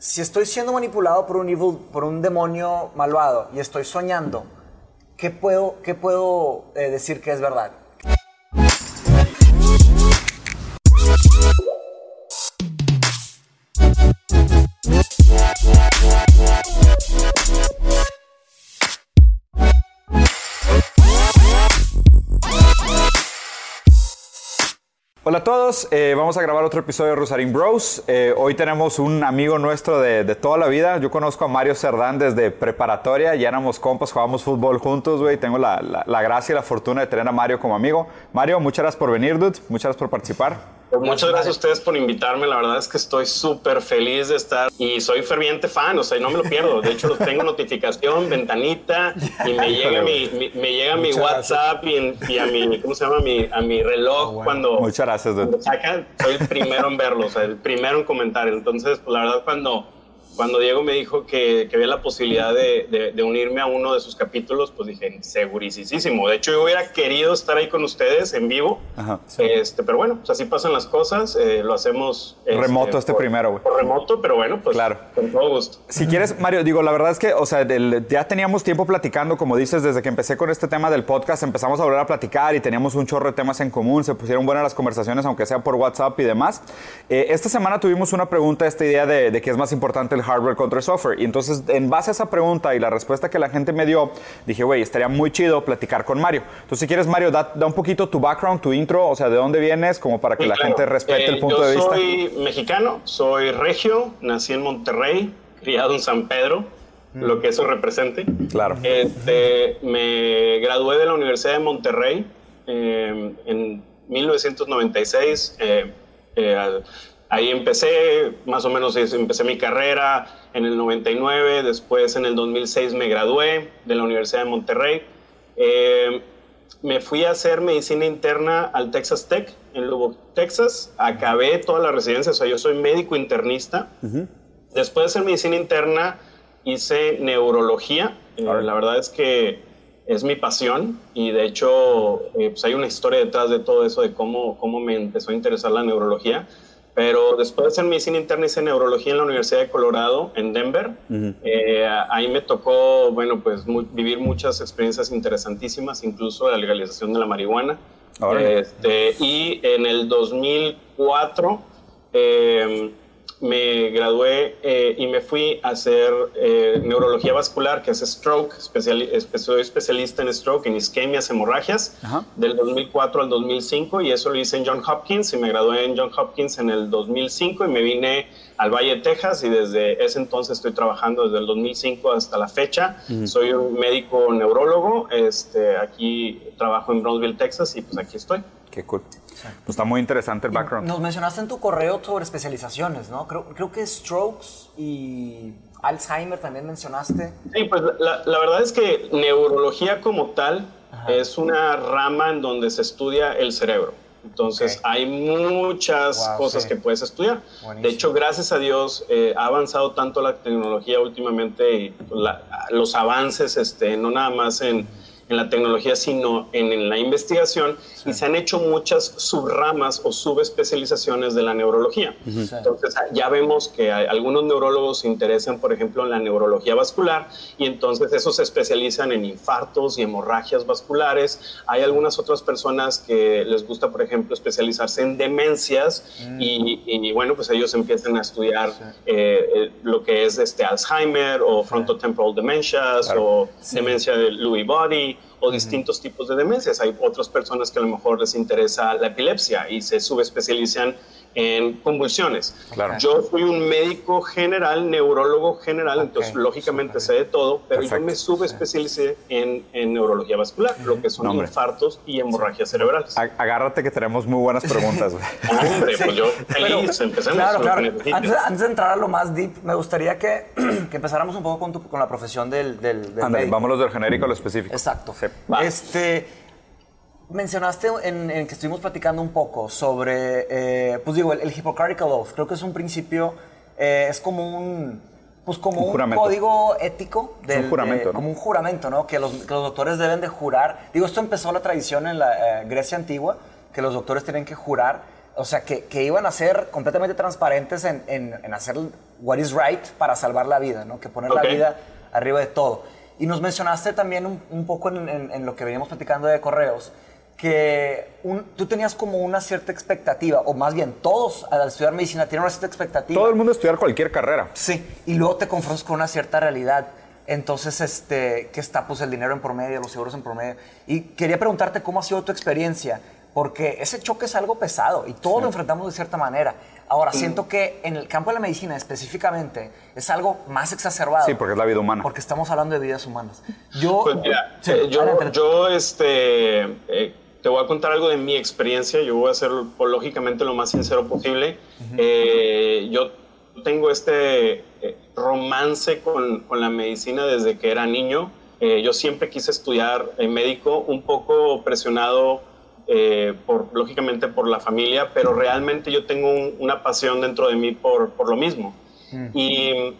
si estoy siendo manipulado por un evil, por un demonio malvado y estoy soñando, ¿qué puedo, qué puedo eh, decir que es verdad? Hola a todos, eh, vamos a grabar otro episodio de Rosarín Bros. Eh, hoy tenemos un amigo nuestro de, de, toda la vida. Yo conozco a Mario Cerdán desde preparatoria, ya éramos compas, jugábamos fútbol juntos, güey. Tengo la, la, la, gracia y la fortuna de tener a Mario como amigo. Mario, muchas gracias por venir, dude. Muchas gracias por participar. Pues muchas gracias a ustedes por invitarme. La verdad es que estoy súper feliz de estar y soy ferviente fan, o sea, no me lo pierdo. De hecho, tengo notificación, ventanita y me llega mi, mi me llega mi WhatsApp y, y, a mi, ¿cómo se llama? Mi, a mi reloj oh, bueno. cuando, muchas gracias, soy el primero en verlo, o sea, el primero en comentar. Entonces, pues la verdad, cuando cuando Diego me dijo que, que había la posibilidad de, de, de, unirme a uno de sus capítulos, pues dije, segurísimo. De hecho, yo hubiera querido estar ahí con ustedes en vivo, Ajá, sí. este, pero bueno, pues así pasan las cosas, eh, lo hacemos... Remoto este, este por, primero, güey. Remoto, pero bueno, pues claro. con todo gusto. Si quieres, Mario, digo, la verdad es que, o sea, del, ya teníamos tiempo platicando, como dices, desde que empecé con este tema del podcast, empezamos a volver a platicar y teníamos un chorro de temas en común, se pusieron buenas las conversaciones, aunque sea por WhatsApp y demás. Eh, esta semana tuvimos una pregunta, esta idea de, de que es más importante el hardware contra el software. Y entonces, en base a esa pregunta y la respuesta que la gente me dio, dije, güey, estaría muy chido platicar con Mario. Entonces, si quieres, Mario, da, da, un poquito tu background, tu intro, o sea, de dónde vienes, como para que la claro. gente respete eh, el punto de vista. Soy mexicano, soy regio, nací en Monterrey, criado en San Pedro, mm. lo que eso represente. Claro. Este, me gradué de la Universidad de Monterrey eh, en 1996. Eh, Ahí empecé, más o menos empecé mi carrera en el 99, después en el 2006 me gradué de la Universidad de Monterrey. Eh, me fui a hacer medicina interna al Texas Tech en Lubbock, Texas. Acabé toda la residencia, o sea, yo soy médico internista. Uh -huh. Después de hacer medicina interna hice neurología. Eh, la verdad es que es mi pasión y de hecho eh, pues hay una historia detrás de todo eso de cómo, cómo me empezó a interesar la neurología. Pero después de hacer medicina interna hice neurología en la Universidad de Colorado, en Denver. Uh -huh. eh, ahí me tocó, bueno, pues muy, vivir muchas experiencias interesantísimas, incluso la legalización de la marihuana. Este, y en el 2004 eh, me gradué eh, y me fui a hacer eh, neurología vascular, que es stroke, especial, soy especialista en stroke, en isquemias, hemorragias, Ajá. del 2004 al 2005, y eso lo hice en John Hopkins, y me gradué en John Hopkins en el 2005, y me vine al Valle de Texas, y desde ese entonces estoy trabajando desde el 2005 hasta la fecha. Soy un médico neurólogo, este, aquí trabajo en Brownsville, Texas, y pues aquí estoy. Qué cool. Pues está muy interesante el background. Nos mencionaste en tu correo sobre especializaciones, ¿no? Creo, creo que strokes y Alzheimer también mencionaste. Sí, pues la, la verdad es que neurología como tal Ajá. es una rama en donde se estudia el cerebro. Entonces okay. hay muchas wow, cosas sí. que puedes estudiar. Buenísimo. De hecho, gracias a Dios eh, ha avanzado tanto la tecnología últimamente y la, los avances, este, no nada más en en la tecnología, sino en, en la investigación, sí. y se han hecho muchas subramas o subespecializaciones de la neurología. Uh -huh. Entonces, ya vemos que hay, algunos neurólogos se interesan, por ejemplo, en la neurología vascular, y entonces esos se especializan en infartos y hemorragias vasculares. Hay algunas otras personas que les gusta, por ejemplo, especializarse en demencias, mm. y, y, bueno, pues ellos empiezan a estudiar sí. eh, lo que es este Alzheimer o frontotemporal dementias claro. o sí. demencia de Lewy body o uh -huh. distintos tipos de demencias. Hay otras personas que a lo mejor les interesa la epilepsia y se subespecializan en convulsiones. Claro. Yo soy un médico general, neurólogo general, okay. entonces lógicamente Super. sé de todo, pero Perfecto. yo me subespecialicé en, en, neurología vascular, uh -huh. lo que son infartos y hemorragias sí. cerebrales. Agárrate que tenemos muy buenas preguntas. hombre, sí. pues yo feliz, pero, empecemos. Claro, claro. Antes, antes, de entrar a lo más deep, me gustaría que, que empezáramos un poco con, tu, con la profesión del, del, del Andale, vámonos del genérico a lo específico. Exacto. Sí. Este mencionaste en, en, que estuvimos platicando un poco sobre, eh, pues digo, el, el, Hippocratic Oath. Creo que es un principio, eh, es como un, pues como un, un código ético. Del, un juramento, ¿no? Como un juramento, ¿no? Que los, que los, doctores deben de jurar. Digo, esto empezó la tradición en la eh, Grecia antigua, que los doctores tienen que jurar, o sea, que, que iban a ser completamente transparentes en, en, en hacer what is right para salvar la vida, ¿no? Que poner la Ok. vida arriba de todo. Y nos mencionaste también un, un poco en, en- en lo que veníamos platicando de correos, que un- tú tenías como una cierta expectativa, o más bien todos al estudiar medicina tienen una cierta expectativa. Todo el mundo estudiar cualquier carrera. Sí, y luego te confrontas con una cierta realidad. Entonces, este, ¿qué está? Pues el dinero en promedio, los seguros en promedio. Y quería preguntarte cómo ha sido tu experiencia, porque ese choque es algo pesado y todos lo enfrentamos de cierta manera. Ahora, siento que en el campo de la medicina específicamente es algo más exacerbado. Sí, porque es la vida humana. Porque estamos hablando de vidas humanas. Yo, Pues mira, Sí, eh, yo, yo este, eh, te voy a contar algo de mi experiencia. Yo voy a ser, lógicamente, lo más sincero posible. Eh, yo tengo este eh, romance con, con la medicina desde que era niño. Eh, yo siempre quise estudiar eh, médico, un poco presionado eh, por, lógicamente por la familia, pero realmente yo tengo un- una pasión dentro de mí por, por lo mismo. Y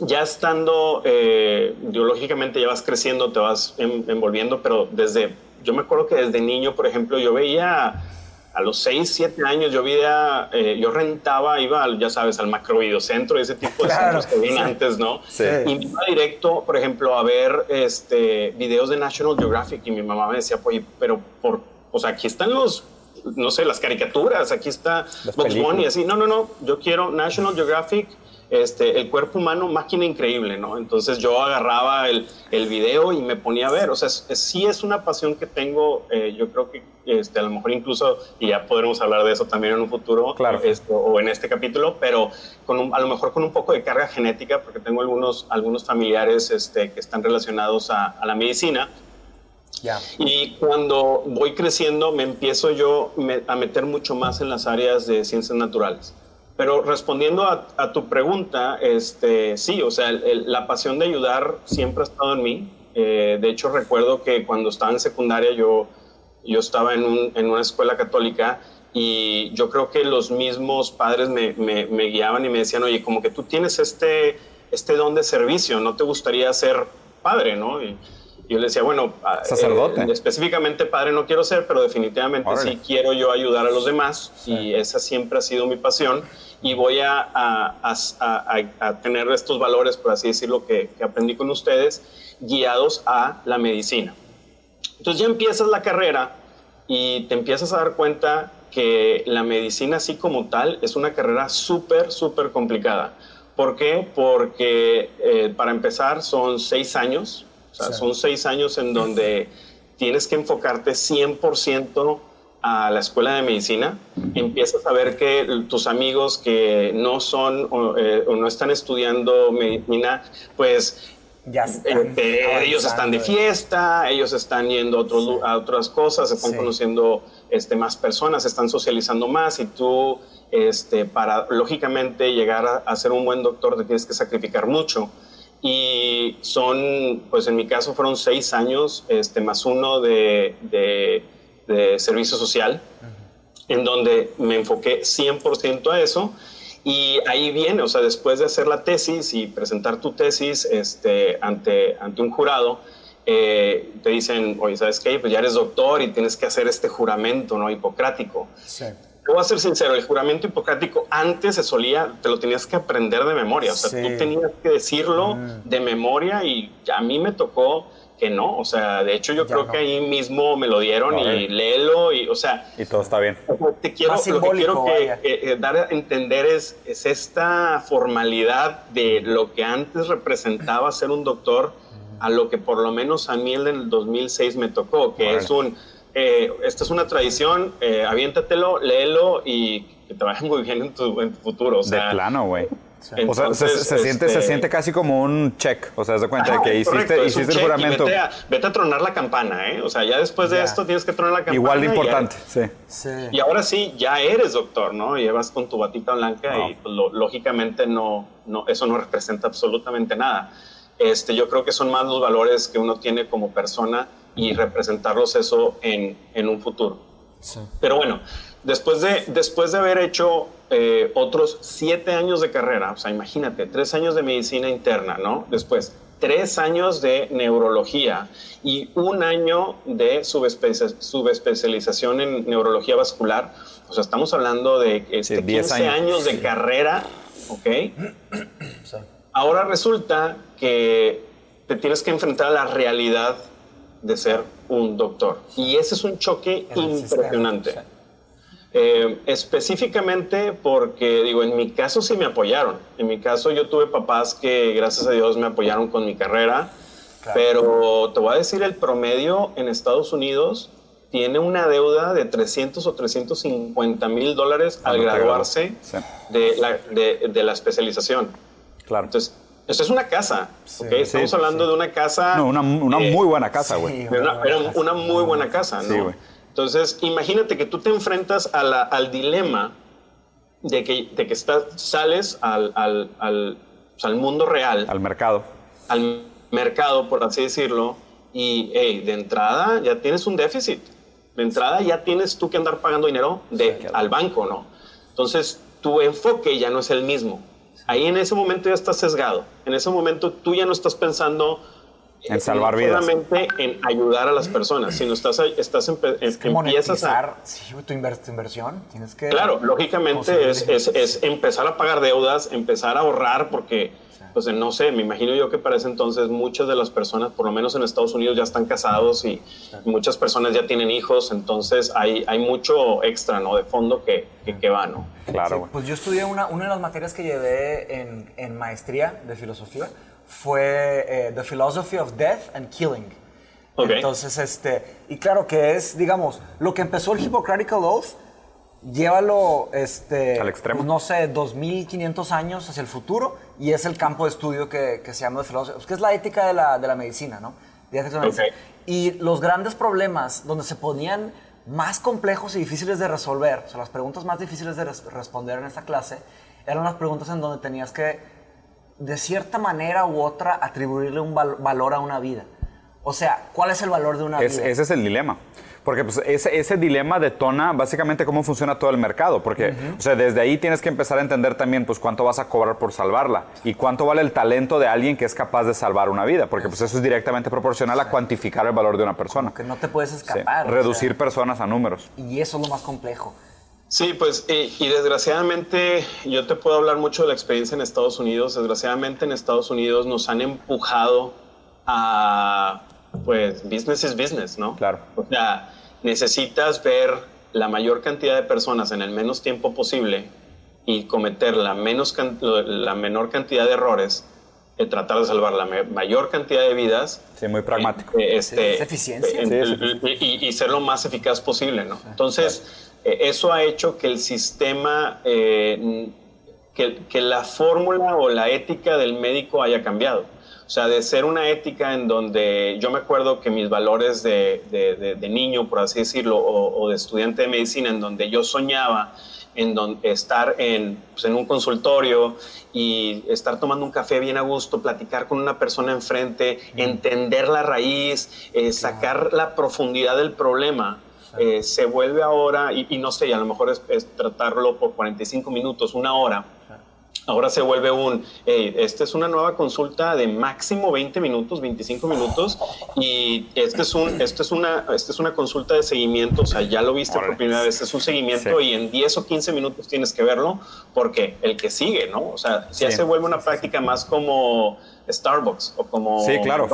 ya estando, eh, biológicamente ya vas creciendo, te vas en- envolviendo, pero desde, yo me acuerdo que desde niño, por ejemplo, yo veía a los 6, 7 años, yo veía, eh, yo rentaba, iba, al, ya sabes, al macrovideocentro, ese tipo de Claro, centros que vienen sí. antes, ¿no? Sí. Y me iba directo, por ejemplo, a ver este, videos de National Geographic y mi mamá me decía, oye, pero por, o sea, aquí están los, no sé, las caricaturas, aquí está Bugs Bunny, así, no, no, no, yo quiero National Geographic, este, el cuerpo humano, máquina increíble, ¿no? Entonces yo agarraba el, el video y me ponía a ver, o sea, es- es- sí es una pasión que tengo, eh, yo creo que este, a lo mejor incluso, y ya podremos hablar de eso también en un futuro, Claro. esto, o en este capítulo, pero con un- a lo mejor con un poco de carga genética, porque tengo algunos, algunos familiares este, que están relacionados a, a la medicina, ya. y cuando voy creciendo me empiezo yo a meter mucho más en las áreas de ciencias naturales. Pero respondiendo a, a tu pregunta, este, sí, o sea, el- el- la pasión de ayudar siempre ha estado en mí. Eh, de hecho, recuerdo que cuando estaba en secundaria yo, yo estaba en, un- en una escuela católica y yo creo que los mismos padres me, me- me guiaban y me decían, oye, como que tú tienes este, este don de servicio, ¿no te gustaría ser padre, no? Y, yo le decía, bueno, ah, Sacerdote. eh, específicamente padre no quiero ser, pero definitivamente Órale. sí quiero yo ayudar a los demás y esa siempre ha sido mi pasión y voy a, a- a- a- tener estos valores, por así decirlo, que, que aprendí con ustedes, guiados a la medicina. Entonces ya empiezas la carrera y te empiezas a dar cuenta que la medicina así como tal es una carrera súper, súper complicada. ¿Por qué? Porque eh, para empezar son seis años, o sea, Sí. son seis años en donde tienes que enfocarte 100% a la escuela de medicina, empiezas a ver que tus amigos que no son o, eh, o no están estudiando medicina, pues Ya están eh, ellos están de fiesta, ellos están yendo a, otras cosas, se están Sí. conociendo este, más personas, se están socializando más y tú, este, para lógicamente llegar a, a ser un buen doctor, te tienes que sacrificar mucho. Y son, pues en mi caso fueron seis años, este, más uno de, de- de servicio social, en donde me enfoqué 100% a eso. Y ahí viene, o sea, después de hacer la tesis y presentar tu tesis este, ante, ante un jurado, eh, te dicen, oye, ¿sabes qué? Pues ya eres doctor y tienes que hacer este juramento, ¿no? Hipocrático. Sí. Te voy a ser sincero, el juramento hipocrático antes se solía, te lo tenías que aprender de memoria, o sea, Sí. tú tenías que decirlo de memoria y a mí me tocó que no, o sea, de hecho yo Ya creo no. que ahí mismo me lo dieron y léelo y, o sea, Y todo está bien. te quiero, Más lo que quiero que, eh, dar a entender es, es esta formalidad de lo que antes representaba ser un doctor a lo que por lo menos a mí el del 2006 me tocó, que es un, eh, esta es una tradición, eh, aviéntatelo, léelo y que te vaya muy bien en tu, en tu futuro. O sea, de plano, güey. O sea, se, entonces, se siente, se este, siente casi como un check. O sea, haz de cuenta de que hiciste, correcto, un hiciste el juramento. Vete a, vete a tronar la campana, ¿eh? O sea, ya después de Ya. esto tienes que tronar la campana. Igual de y ya- importante, sí. Sí. Y ahora sí, ya eres doctor, ¿no? Llevas con tu batita blanca No. y pues, lo- lógicamente no, no, eso no representa absolutamente nada. Este, yo creo que son más los valores que uno tiene como persona y representarlos eso en, en un futuro. Sí. Pero bueno, después de, después de haber hecho eh, otros siete años de carrera, o sea, imagínate, tres años de medicina interna, ¿no? Después, tres años de neurología y un año de subespecia- subespecialización en neurología vascular. O sea, estamos hablando de este, Sí, 10 15 años. años de carrera ¿ok? Ahora resulta que te tienes que enfrentar a la realidad de ser un doctor. Y ese es un choque impresionante. Eh, específicamente porque, digo, en mi caso sí me apoyaron. En mi caso yo tuve papás que, gracias a Dios, me apoyaron con mi carrera. Pero te voy a decir, el promedio en Estados Unidos tiene una deuda de 300 o 350 mil dólares al graduarse de, la, de, la, especialización. Claro. Entonces, esto es una casa, Estamos hablando de una casa... No, una, una muy buena casa, güey. era una muy buena casa, ¿no? Entonces, imagínate que tú te enfrentas a la, al dilema de que, de que estás, sales al, al, al, al mundo real. Al mercado. Al mercado, por así decirlo, y hey, de entrada ya tienes un déficit. De entrada ya tienes tú que andar pagando dinero de, al banco, ¿no? Entonces, tu enfoque ya no es el mismo. Ahí en ese momento ya estás sesgado. En ese momento tú ya no estás pensando en salvar vidas. solamente en ayudar a las personas, sino estás, estás empiezas a... Sí, tu, inversión, tienes que... Claro, lógicamente es, es, es, empezar a pagar deudas, empezar a ahorrar, porque, pues no sé, me imagino yo que para ese entonces muchas de las personas, por lo menos en Estados Unidos, ya están casados y, muchas personas ya tienen hijos, entonces hay, hay mucho extra, ¿no? De fondo que, que, va, ¿no? Claro. pues yo estudié una, una de las materias que llevé en, en maestría de filosofía, fue eh, The Philosophy of Death and Killing. Entonces, este, y claro que es, digamos, lo que empezó el Hippocratical Oath, llévalo, este, al extremo. Pues, no sé, 2500 años hacia el futuro, y es el campo de estudio que, que se llama The Philosophy, que es la ética de la, de la medicina, ¿no? Y los grandes problemas donde se ponían más complejos y difíciles de resolver, o sea, las preguntas más difíciles de responder en esta clase, eran las preguntas en donde tenías que de cierta manera u otra, atribuirle un valor a una vida. O sea, ¿cuál es el valor de una vida? Ese es el dilema. Porque pues, ese, ese, dilema detona básicamente cómo funciona todo el mercado. Porque o sea, desde ahí tienes que empezar a entender también pues, cuánto vas a cobrar por salvarla y cuánto vale el talento de alguien que es capaz de salvar una vida. Porque pues, eso es directamente proporcional a cuantificar el valor de una persona. que no te puedes escapar. Reducir personas a números. Y eso es lo más complejo. Sí, pues, y, desgraciadamente yo te puedo hablar mucho de la experiencia en Estados Unidos. Desgraciadamente en Estados Unidos nos han empujado a, pues, business is business, ¿no? Claro. O sea, necesitas ver la mayor cantidad de personas en el menos tiempo posible y cometer la, menos la menor cantidad de errores y tratar de salvar la mayor cantidad de vidas. Sí, muy pragmático. Eh, este, es eficiencia. y, y, ser lo más eficaz posible, ¿no? Entonces... Eh, eso ha hecho que el sistema, eh, que, la fórmula o la ética del médico haya cambiado. O sea, de ser una ética en donde yo me acuerdo que mis valores de, niño, por así decirlo, o, de estudiante de medicina, en donde yo soñaba en donde estar en, pues, en un consultorio y estar tomando un café bien a gusto, platicar con una persona enfrente, entender la raíz, eh, sacar la profundidad del problema eh, se vuelve ahora, y, no sé, a lo mejor es, tratarlo por 45 minutos, una hora. Ahora se vuelve un, hey, esta es una nueva consulta de máximo 20 minutos, 25 minutos, y este es, un, este es, una, este es una consulta de seguimiento, o sea, ya lo viste por primera vez, es un seguimiento y en 10 o 15 minutos tienes que verlo, porque el que sigue, ¿no? O sea, ya se vuelve una práctica más como Starbucks o como. Sí, claro,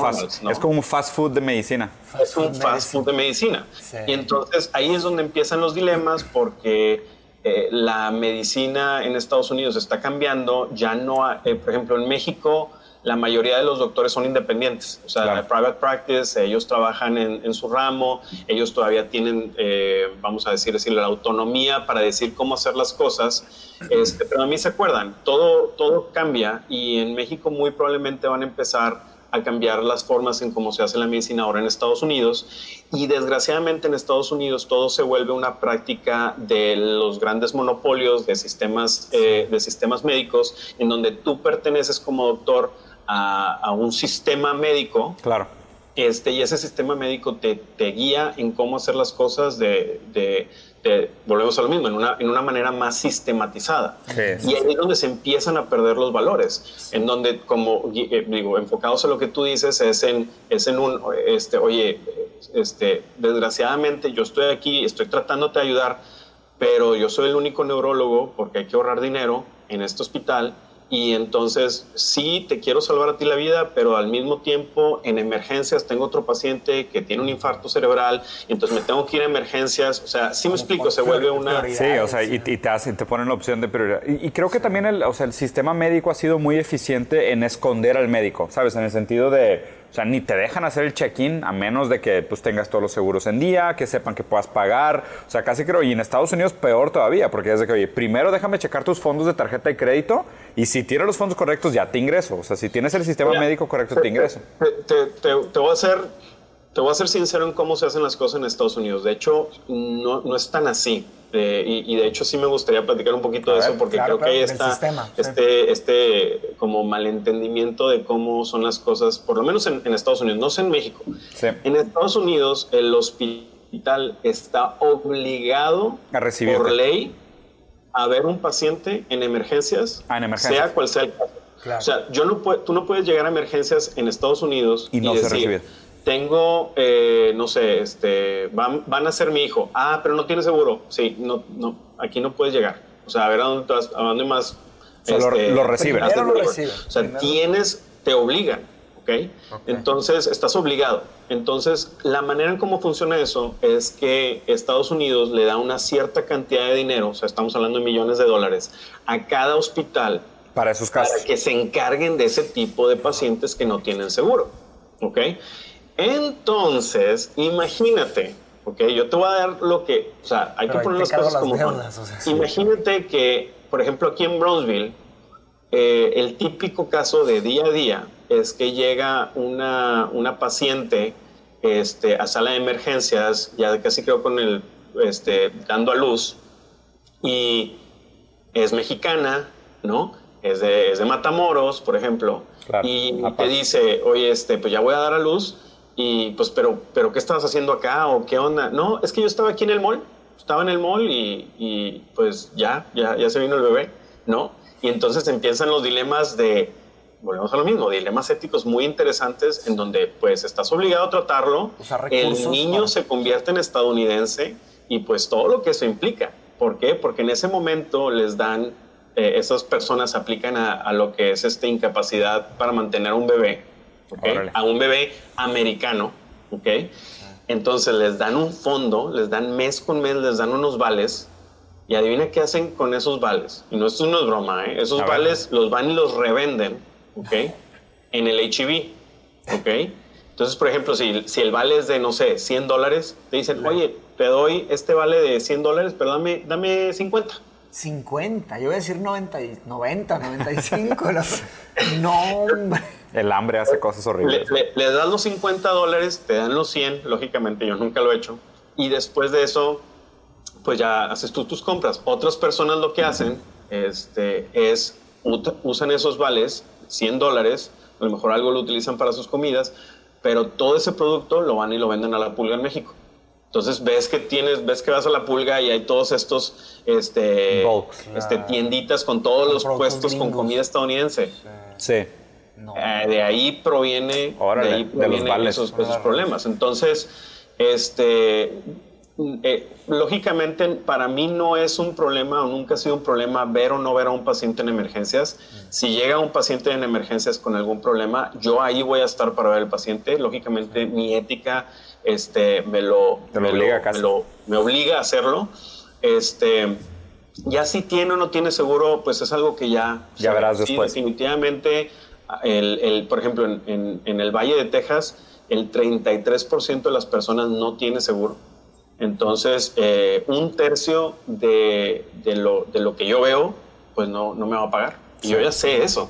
es como un fast food de medicina. Es un fast food de medicina. Y entonces ahí es donde empiezan los dilemas porque eh, la medicina en Estados Unidos está cambiando. Ya no, eh, por ejemplo, en México la mayoría de los doctores son independientes, o sea, la private practice, ellos trabajan en, su ramo, ellos todavía tienen, eh, vamos a decir, decir, la autonomía para decir cómo hacer las cosas, este, pero a mí se acuerdan, todo, todo cambia y en México muy probablemente van a empezar a cambiar las formas en cómo se hace la medicina ahora en Estados Unidos y desgraciadamente en Estados Unidos todo se vuelve una práctica de los grandes monopolios de sistemas, eh, de sistemas médicos en donde tú perteneces como doctor a, un sistema médico. Claro. Este, y ese sistema médico te, te guía en cómo hacer las cosas de, de, volvemos a lo mismo, en una, en una manera más sistematizada. y ahí es donde se empiezan a perder los valores, en donde, como eh, digo, enfocados a lo que tú dices, es en, es en un, este, oye, este, desgraciadamente yo estoy aquí, estoy tratándote de ayudar, pero yo soy el único neurólogo porque hay que ahorrar dinero en este hospital y entonces sí te quiero salvar a ti la vida, pero al mismo tiempo en emergencias tengo otro paciente que tiene un infarto cerebral y entonces me tengo que ir a emergencias, o sea, sí me explico, se vuelve una... Sí, o sea, y, te, hacen, te ponen la opción de prioridad. Y, creo que también el, o sea, el sistema médico ha sido muy eficiente en esconder al médico, ¿sabes? En el sentido de o sea, ni te dejan hacer el check-in a menos de que pues, tengas todos los seguros en día, que sepan que puedas pagar. O sea, casi creo, y en Estados Unidos peor todavía, porque es de que, oye, primero déjame checar tus fondos de tarjeta de crédito y si tienes los fondos correctos ya te ingreso. O sea, si tienes el sistema médico correcto te ingreso. te, voy a hacer te voy a ser sincero en cómo se hacen las cosas en Estados Unidos. De hecho, no, no es tan así. Eh, y, de hecho sí me gustaría platicar un poquito de eso porque creo que hay este, este como malentendimiento de cómo son las cosas, por lo menos en, Estados Unidos, no sé en México. En Estados Unidos el hospital está obligado a recibir por ley a ver un paciente en emergencias, ah, sea cual sea el caso. O sea, yo no tú no puedes llegar a emergencias en Estados Unidos y no se recibe tengo, eh, no sé, este, van, van, a ser mi hijo. Ah, pero no tiene seguro. Sí, no, no, aquí no puedes llegar. O sea, a ver a dónde, vas, a dónde más. O lo, este, reciben. O sea, tienes, te obligan. ¿okay? Entonces, estás obligado. Entonces, la manera en cómo funciona eso es que Estados Unidos le da una cierta cantidad de dinero, o sea, estamos hablando de millones de dólares, a cada hospital. Para esos casos. Para que se encarguen de ese tipo de pacientes que no tienen seguro. ¿Ok? Entonces, imagínate, ok, yo te voy a dar lo que, o sea, hay que poner las cosas como Imagínate que, por ejemplo, aquí en Brownsville, eh, el típico caso de día a día es que llega una, una paciente este, a sala de emergencias, ya casi creo con el, este, dando a luz, y es mexicana, ¿no? Es de, es de Matamoros, por ejemplo, y te dice, oye, este, pues ya voy a dar a luz, y pues, pero, pero ¿qué estabas haciendo acá o qué onda? No, es que yo estaba aquí en el mall, estaba en el mall y, y pues ya, ya, ya se vino el bebé, ¿no? Y entonces empiezan los dilemas de, volvemos a lo mismo, dilemas éticos muy interesantes en donde pues estás obligado a tratarlo, el niño se convierte en estadounidense y pues todo lo que eso implica. ¿Por qué? Porque en ese momento les dan, eh, esas personas aplican a, a, lo que es esta incapacidad para mantener un bebé a un bebé americano, ¿ok? Entonces les dan un fondo, les dan mes con mes, les dan unos vales. Y adivina qué hacen con esos vales. Y no, esto no es broma, ¿eh? Esos vales los van y los revenden, ¿ok? En el HIV, ¿ok? Entonces, por ejemplo, si, si el vale es de, no sé, 100 dólares, te dicen, oye, te doy este vale de 100 dólares, pero dame, dame 50. 50, yo voy a decir 90, 90 95. no, hombre. El hambre hace cosas horribles. Le, das los 50 dólares, te dan los 100, lógicamente yo nunca lo he hecho. Y después de eso, pues ya haces tú tus compras. Otras personas lo que hacen este, es usan esos vales, 100 dólares, a lo mejor algo lo utilizan para sus comidas, pero todo ese producto lo van y lo venden a la pulga en México. Entonces ves que tienes, ves que vas a la pulga y hay todos estos este, este tienditas con todos los puestos con comida estadounidense. Sí. Eh, de ahí proviene, de esos, problemas. Entonces, este, eh, lógicamente para mí no es un problema o nunca ha sido un problema ver o no ver a un paciente en emergencias. Si llega un paciente en emergencias con algún problema, yo ahí voy a estar para ver al paciente. Lógicamente mi ética este, me, lo, me, obliga me, obliga a hacerlo. Este, ya si tiene o no tiene seguro, pues es algo que ya... Ya verás después. Definitivamente el, por ejemplo, en, el Valle de Texas, el 33% de las personas no tiene seguro. Entonces, eh, un tercio de, lo, de, lo, que yo veo, pues no, no me va a pagar. Y yo ya sé eso.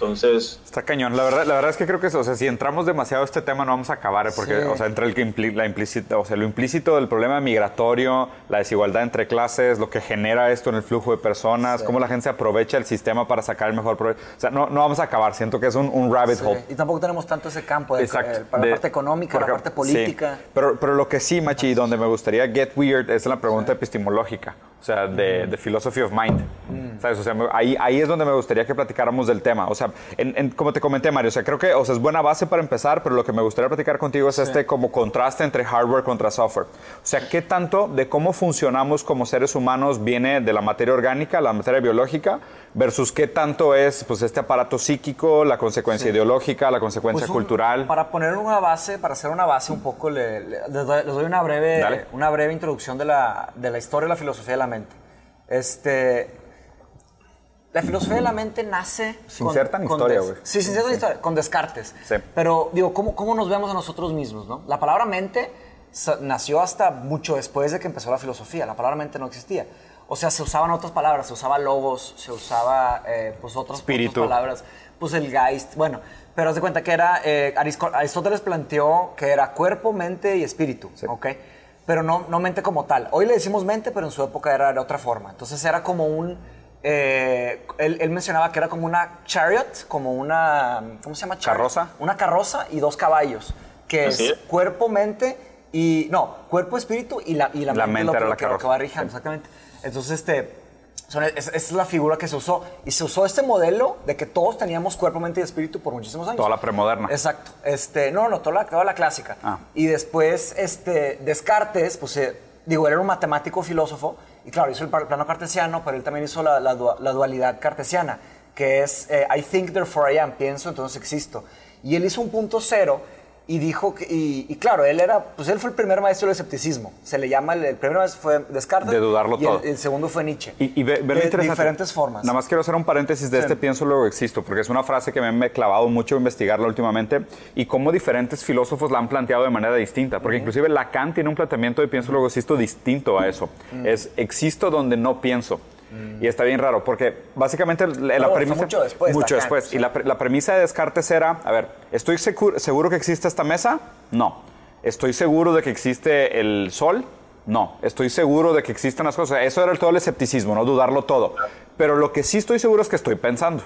Entonces. Está cañón. La verdad, la verdad es que creo que o sea, si entramos demasiado a este tema no vamos a acabar, ¿eh? porque, o sea, entre el, la implícita, o sea, lo implícito del problema migratorio, la desigualdad entre clases, lo que genera esto en el flujo de personas, cómo la gente se aprovecha el sistema para sacar el mejor provecho. O sea, no, no vamos a acabar. Siento que es un, rabbit hole. Y tampoco tenemos tanto ese campo de, Exacto. para la parte económica, la parte política. Pero, pero lo que sí, Machi, donde me gustaría get weird es la pregunta epistemológica, o sea, de, de philosophy of mind. ¿Sabes? O sea, me- ahí, ahí es donde me gustaría que platicáramos del tema. O sea, en- en- como te comenté, Mario, o sea, creo que o sea, es buena base para empezar, pero lo que me gustaría platicar contigo es este como contraste entre hardware contra software. O sea, ¿qué tanto de cómo funcionamos como seres humanos viene de la materia orgánica, la materia biológica, versus qué tanto es pues, este aparato psíquico, la consecuencia ideológica, la consecuencia Pues un- cultural? Para poner una base, para hacer una base un poco, le- le- les, doy, les doy una, breve, Dale. una breve introducción de la, de la historia y la filosofía de la Este, la filosofía de la mente nace... Sin ser tan historia, güey. Sí, sin ser tan historia, con Descartes. Sí. Pero, digo, ¿cómo, ¿cómo nos vemos a nosotros mismos? ¿no? La palabra mente nació hasta mucho después de que empezó la filosofía. La palabra mente no existía. O sea, se usaban otras palabras, se usaba logos, se usaba eh, pues otras, otras palabras, pues el geist, bueno, pero haz de cuenta que era, eh, Aristóteles planteó que era cuerpo, mente y espíritu, ¿ok? Pero no, no mente como tal. Hoy le decimos mente, pero en su época era de otra forma. Entonces era como un, eh, él, él mencionaba que era como una chariot, como una, ¿cómo se llama? Chariot? Carroza. Una carroza y dos caballos, que es es. cuerpo, mente y, no, cuerpo, espíritu y la, y la, La mente, mente lo que- era la lo que- lo que carroza. va rijando, exactamente. Entonces, este, son- es- la figura que se usó. Y se usó este modelo de que todos teníamos cuerpo, mente y espíritu por muchísimos años. Toda la premoderna. Exacto. Este, no, no, toda la, toda la clásica. Ah. Y después, este, Descartes, pues, eh, digo, era un matemático filósofo. Y claro, hizo el plano cartesiano, pero él también hizo la, la dualidad cartesiana, que es eh, I think, therefore I am. Pienso, entonces existo. Y él hizo un punto cero y dijo que, y, y claro, él era, pues él fue el primer maestro del escepticismo. Se le llama, el, el primer maestro fue Descartes. De dudarlo y el- todo. El, segundo fue Nietzsche. Y, y ve, ve de diferentes formas. Nada más quiero hacer un paréntesis de Sí. este pienso luego existo, porque es una frase que me me he clavado mucho a investigarla últimamente y cómo diferentes filósofos la han planteado de manera distinta, porque inclusive Lacan tiene un planteamiento de pienso luego existo distinto a eso. Mm. Es existo donde no pienso. Y está bien raro, porque básicamente la, fue premisa... mucho después, Mucho después. sí. Y la, pre- la premisa de Descartes era, a ver, ¿estoy seguro, seguro que existe esta mesa? No. ¿Estoy seguro de que existe el sol? No. ¿Estoy seguro de que existen las cosas? Eso era el- todo el escepticismo, no dudarlo todo. Pero lo que sí estoy seguro es que estoy pensando.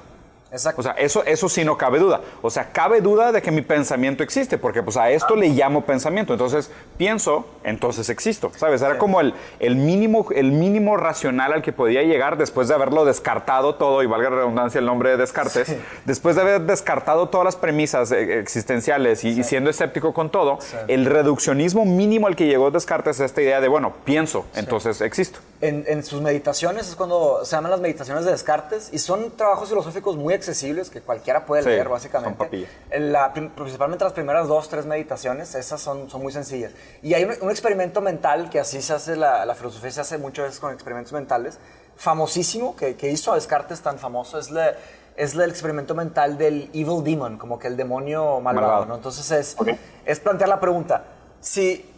Exacto. O sea, eso, eso sí no cabe duda. O sea, cabe duda de que mi pensamiento existe, porque pues a esto le llamo pensamiento. Entonces, pienso, entonces existo. ¿Sabes? Era como el, el, mínimo, el mínimo racional al que podía llegar después de haberlo descartado todo, y valga la redundancia el nombre de Descartes, después de haber descartado todas las premisas eh, existenciales y, y siendo escéptico con todo, el reduccionismo mínimo al que llegó Descartes es esta idea de, bueno, pienso, entonces existo. En, en sus meditaciones es cuando se llaman las meditaciones de Descartes y son trabajos filosóficos muy accesibles que cualquiera puede Sí, leer son básicamente. En la- principalmente las primeras dos, tres meditaciones, esas son, son muy sencillas. Y hay un, un experimento mental que así se hace, la, la filosofía se hace muchas veces con experimentos mentales, famosísimo, que, que hizo a Descartes tan famoso, es, la- es el experimento mental del evil demon, como que el demonio malvado. Malvado. ¿no? Entonces es, es plantear la pregunta, si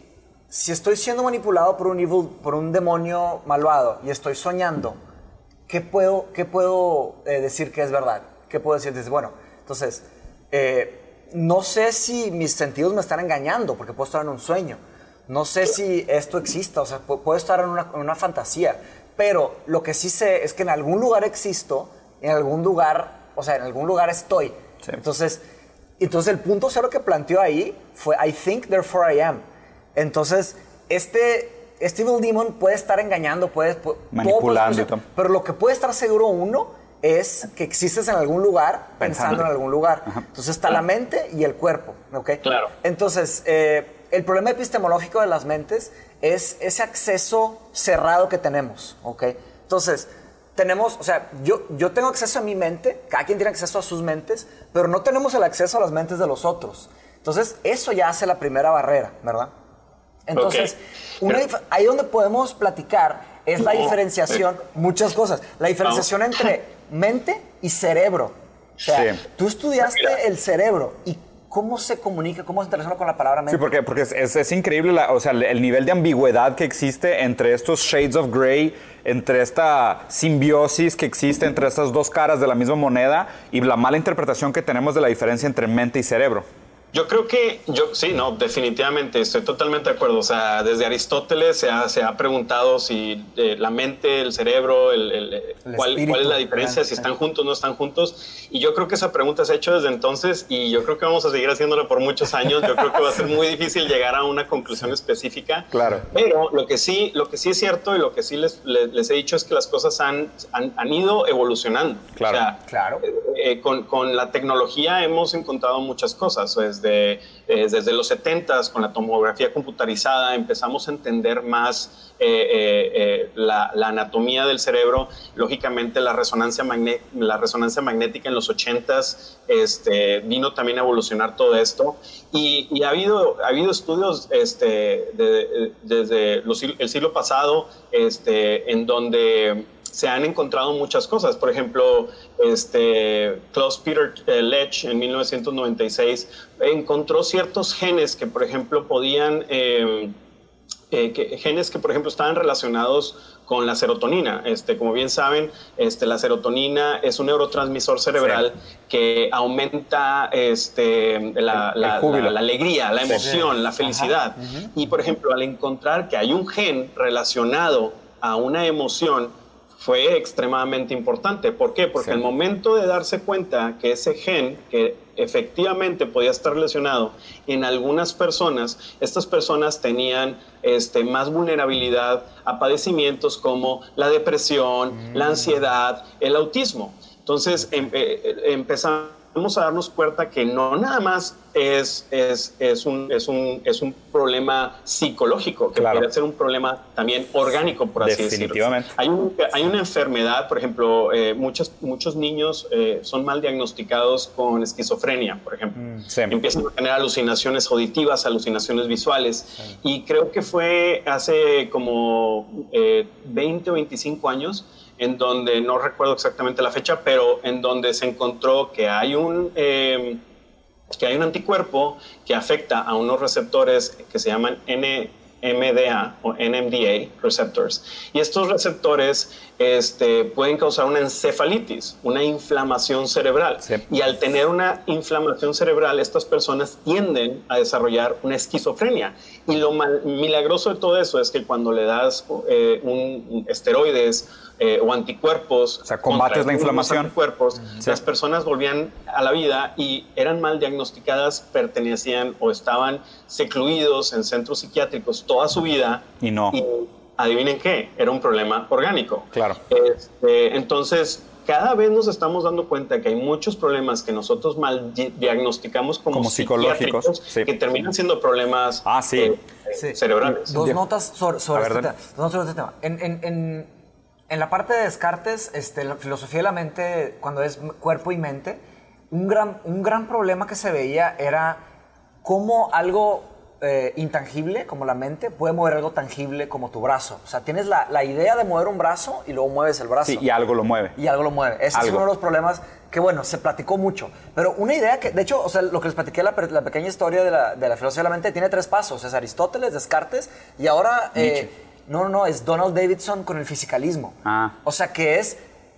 si estoy siendo manipulado por un evil, por un demonio malvado y estoy soñando, ¿qué puedo, qué puedo eh, decir que es verdad? ¿Qué puedo decir? Dice, bueno, entonces, eh, no sé si mis sentidos me están engañando porque puedo estar en un sueño. No sé si esto exista, o sea, pu- puedo estar en una, en una fantasía. Pero lo que sí sé es que en algún lugar existo, en algún lugar, o sea, en algún lugar estoy. Sí. Entonces, entonces el punto cero que planteó ahí fue I think, therefore I am. Entonces, este, este Evil Demon puede estar engañando, puede, Manipulando pero lo que puede estar seguro uno es que existes en algún lugar pensando, Pensando. en algún lugar. Entonces está la mente y el cuerpo, ¿ok? Claro. Entonces, eh, el problema epistemológico de las mentes es ese acceso cerrado que tenemos, ¿ok? Entonces, tenemos, o sea, yo, yo tengo acceso a mi mente, cada quien tiene acceso a sus mentes, pero no tenemos el acceso a las mentes de los otros. Entonces, eso ya hace la primera barrera, ¿verdad? Entonces, una ahí donde podemos platicar es la No, diferenciación, eh. muchas cosas, la diferenciación entre mente y cerebro. O sea, Sí. tú estudiaste Mira. el cerebro y cómo se comunica, cómo se interrelaciona con la palabra mente. Sí, porque, porque es, es- es increíble la- o sea, el nivel de ambigüedad que existe entre estos shades of gray, entre esta simbiosis que existe entre estas dos caras de la misma moneda y la mala interpretación que tenemos de la diferencia entre mente y cerebro. Yo creo que, yo sí, no, definitivamente, estoy totalmente de acuerdo. O sea, desde Aristóteles se ha, se ha preguntado si eh, la mente, el cerebro, el, el, cuál, cuál, es la diferencia, si están juntos o no están juntos. Y yo creo que esa pregunta se ha hecho desde entonces y yo creo que vamos a seguir haciéndola por muchos años. Yo creo que va a ser muy difícil llegar a una conclusión específica. Claro. Pero lo que sí, lo que sí es cierto y lo que sí les, les, les he dicho es que las cosas han, han, han ido evolucionando. Claro. O sea, Claro. eh, con, con, la tecnología hemos encontrado muchas cosas. Desde, eh, desde los 70s, con la tomografía computarizada, empezamos a entender más eh, eh, la, la, anatomía del cerebro. Lógicamente, la resonancia, la resonancia magnética en los 80s este, vino también a evolucionar todo esto. Y, y ha, habido, ha habido estudios este, de, de, desde los, el siglo pasado este, en donde se han encontrado muchas cosas. Por ejemplo, este, Klaus Peter Lech en 1996 encontró ciertos genes que, por ejemplo, podían, eh, eh, que, genes que, por ejemplo, estaban relacionados con la serotonina. Este, como bien saben, este, la serotonina es un neurotransmisor cerebral sí. que aumenta este, la, el, la, el la, la, alegría, la emoción, sí. la felicidad. Uh -huh. Y, por ejemplo, al encontrar que hay un gen relacionado a una emoción, fue extremadamente importante. ¿Por qué? Porque al momento de darse cuenta que ese gen, que efectivamente podía estar lesionado en algunas personas, estas personas tenían este, más vulnerabilidad a padecimientos como la depresión, mm. la ansiedad, el autismo. Entonces em, eh, empezamos a darnos cuenta que no nada más es, es, es, un, es, un, es un problema psicológico, que claro. puede ser un problema también orgánico, por así Definitivamente. decirlo. Hay, un, hay una enfermedad, por ejemplo, eh, muchos, muchos niños eh, son mal diagnosticados con esquizofrenia, por ejemplo. Mm, sí. Empiezan a tener alucinaciones auditivas, alucinaciones visuales. Sí. Y creo que fue hace como eh, 20 o 25 años en donde no recuerdo exactamente la fecha, pero en donde se encontró que hay un, eh, que hay un anticuerpo que afecta a unos receptores que se llaman NMDA o NMDA receptors. Y estos receptores este, pueden causar una encefalitis, una inflamación cerebral. Sí. Y al tener una inflamación cerebral, estas personas tienden a desarrollar una esquizofrenia. Y lo mal, milagroso de todo eso es que cuando le das eh, un, esteroides, eh, o anticuerpos. O sea, combates la inflamación. Anticuerpos, sí. Las personas volvían a la vida y eran mal diagnosticadas, pertenecían o estaban secluidos en centros psiquiátricos toda su vida. Y no. Y adivinen qué, era un problema orgánico. Claro. Este, entonces, cada vez nos estamos dando cuenta que hay muchos problemas que nosotros mal diagnosticamos como, como psicológicos sí. que terminan siendo problemas ah, sí. Eh, sí. cerebrales. Dos notas sobre, sobre, este, tema. Dos notas sobre este tema. En, en, en en la parte de Descartes, este, la filosofía de la mente, cuando es cuerpo y mente, un gran, un gran problema que se veía era cómo algo eh, intangible, como la mente, puede mover algo tangible como tu brazo. O sea, tienes la, la, idea de mover un brazo y luego mueves el brazo. Sí, y algo lo mueve. Y algo lo mueve. Ese algo. es uno de los problemas que, bueno, se platicó mucho. Pero una idea que, de hecho, o sea, lo que les platiqué, la, la pequeña historia de la, de la, filosofía de la mente, tiene tres pasos. Es Aristóteles, Descartes y ahora... Eh, no, no, no, es Donald Davidson con el fisicalismo. Ah. O sea, que es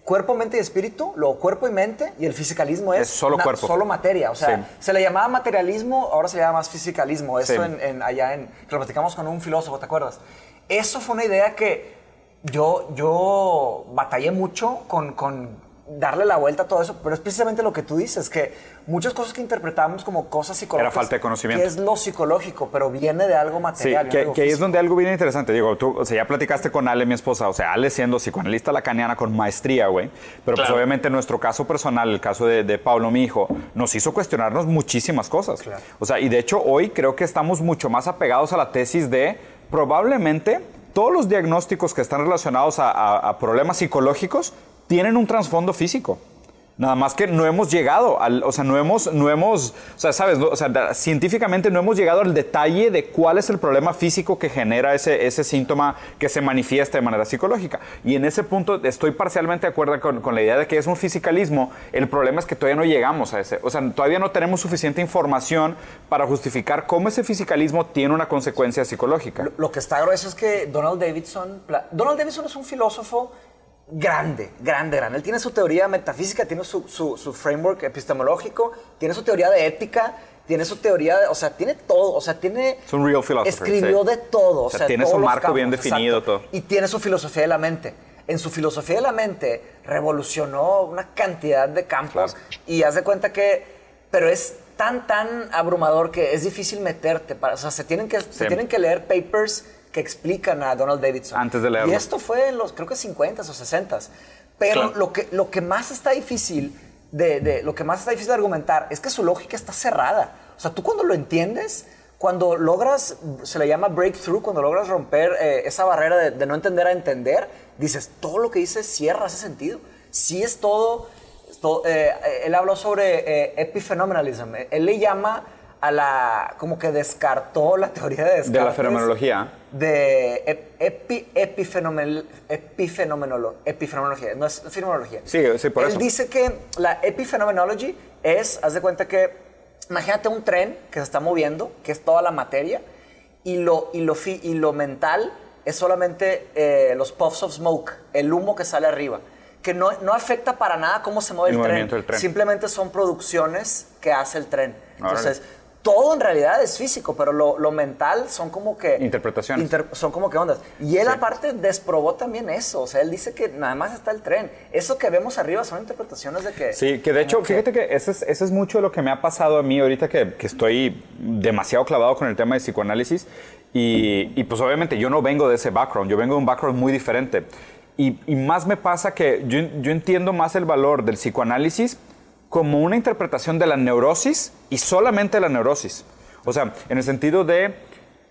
cuerpo, mente y espíritu, luego cuerpo y mente, y el fisicalismo es, es solo una, cuerpo. Solo materia. O sea, sí. se le llamaba materialismo, ahora se le llama más fisicalismo. Eso sí. en, en, allá en. que lo platicamos con un filósofo, ¿te acuerdas? Eso fue una idea que yo, yo batallé mucho con, con darle la vuelta a todo eso, pero es precisamente lo que tú dices, que muchas cosas que interpretamos como cosas psicológicas. Era falta de conocimiento. Que es lo psicológico, pero viene de algo material. Sí, que, algo que ahí es donde algo viene interesante. Digo, tú, o sea, ya platicaste con Ale, mi esposa, o sea, Ale siendo psicoanalista lacaniana con maestría, güey. Pero claro. pues obviamente nuestro caso personal, el caso de, de, Pablo, mi hijo, nos hizo cuestionarnos muchísimas cosas. Claro. O sea, y de hecho hoy creo que estamos mucho más apegados a la tesis de probablemente todos los diagnósticos que están relacionados a, a, a problemas psicológicos tienen un trasfondo físico. Nada más que no hemos llegado al, o sea, no hemos, no hemos, o sea, sabes, o sea, científicamente no hemos llegado al detalle de cuál es el problema físico que genera ese, ese síntoma que se manifiesta de manera psicológica. Y en ese punto estoy parcialmente de acuerdo con, con la idea de que es un fisicalismo. El problema es que todavía no llegamos a ese, o sea, todavía no tenemos suficiente información para justificar cómo ese fisicalismo tiene una consecuencia psicológica. Lo, lo que está grueso es que Donald Davidson, Donald Davidson es un filósofo grande, grande, grande. Él tiene su teoría metafísica, tiene su, su, su, framework epistemológico, tiene su teoría de ética, tiene su teoría, de- o sea, tiene todo, o sea, tiene... Es un real philosopher, Escribió sí. de todo, o O sea, tiene su marco bien definido, exacto. todo. Y tiene su filosofía de la mente. En su filosofía de la mente revolucionó una cantidad de campos Claro. y haz de cuenta que, pero es tan, tan abrumador que es difícil meterte, para, o sea, se tienen, que, se tienen que leer papers que explican a Donald Davidson. Antes de leerlo. Y esto fue en los, creo que 50s o 60s. Pero Claro. lo, que, lo que más está difícil de, de- lo que más está difícil de argumentar es que su lógica está cerrada. O sea, tú cuando lo entiendes, cuando logras, se le llama breakthrough, cuando logras romper eh, esa barrera de, de no entender a entender, dices, todo lo que dices cierra ese sentido. Sí es todo, es todo- eh, eh, él habló sobre eh, epifenomenalism. Él le llama a la, como que descartó la teoría de Descartes. De la fenomenología. De ep- epi, epifenomenal- epifenomenolo- epifenomenología, no es fenomenología. Sí, sí, por Él eso. dice que la epifenomenology es, haz de cuenta que, imagínate un tren que se está moviendo, que es toda la materia, y lo, y lo, fi- y lo mental es solamente eh, los puffs of smoke, el humo que sale arriba, que no, no afecta para nada cómo se mueve El el, tren. del tren. Simplemente son producciones que hace el tren. Órale. Todo en realidad es físico, pero lo, lo mental son como que... Interpretaciones. inter- son como que ondas. Y él aparte desprobó también eso. O sea, él dice que nada más está el tren. Eso que vemos arriba son interpretaciones de que... Sí, que de hecho, que- fíjate que ese es, ese es mucho lo que me ha pasado a mí ahorita que, que estoy demasiado clavado con el tema de psicoanálisis. Y, y, pues obviamente yo no vengo de ese background, yo vengo de un background muy diferente. Y, y más me pasa que yo, yo entiendo más el valor del psicoanálisis como una interpretación de la neurosis y solamente la neurosis. O sea, en el sentido de,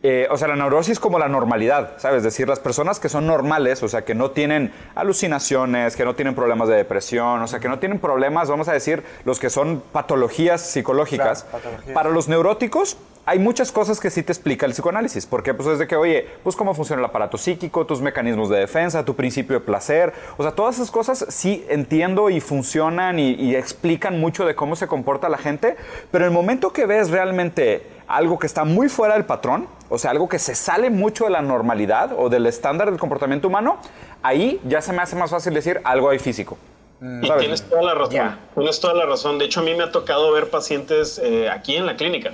eh, o sea, la neurosis como la normalidad, ¿sabes? Es decir, las personas que son normales, o sea, que no tienen alucinaciones, que no tienen problemas de depresión, o sea, que no tienen problemas, vamos a decir, los que son patologías psicológicas. Claro, patologías. Para los neuróticos hay muchas cosas que sí te explica el psicoanálisis. Porque pues es de que, oye, pues cómo funciona el aparato psíquico, tus mecanismos de defensa, tu principio de placer. O sea, todas esas cosas sí entiendo y funcionan y, y explican mucho de cómo se comporta la gente. Pero el momento que ves realmente algo que está muy fuera del patrón, o sea, algo que se sale mucho de la normalidad o del estándar del comportamiento humano, ahí ya se me hace más fácil decir algo hay físico. Y ¿Sabes? tienes toda la razón. Tienes toda la razón. De hecho, a mí me ha tocado ver pacientes eh, aquí en la clínica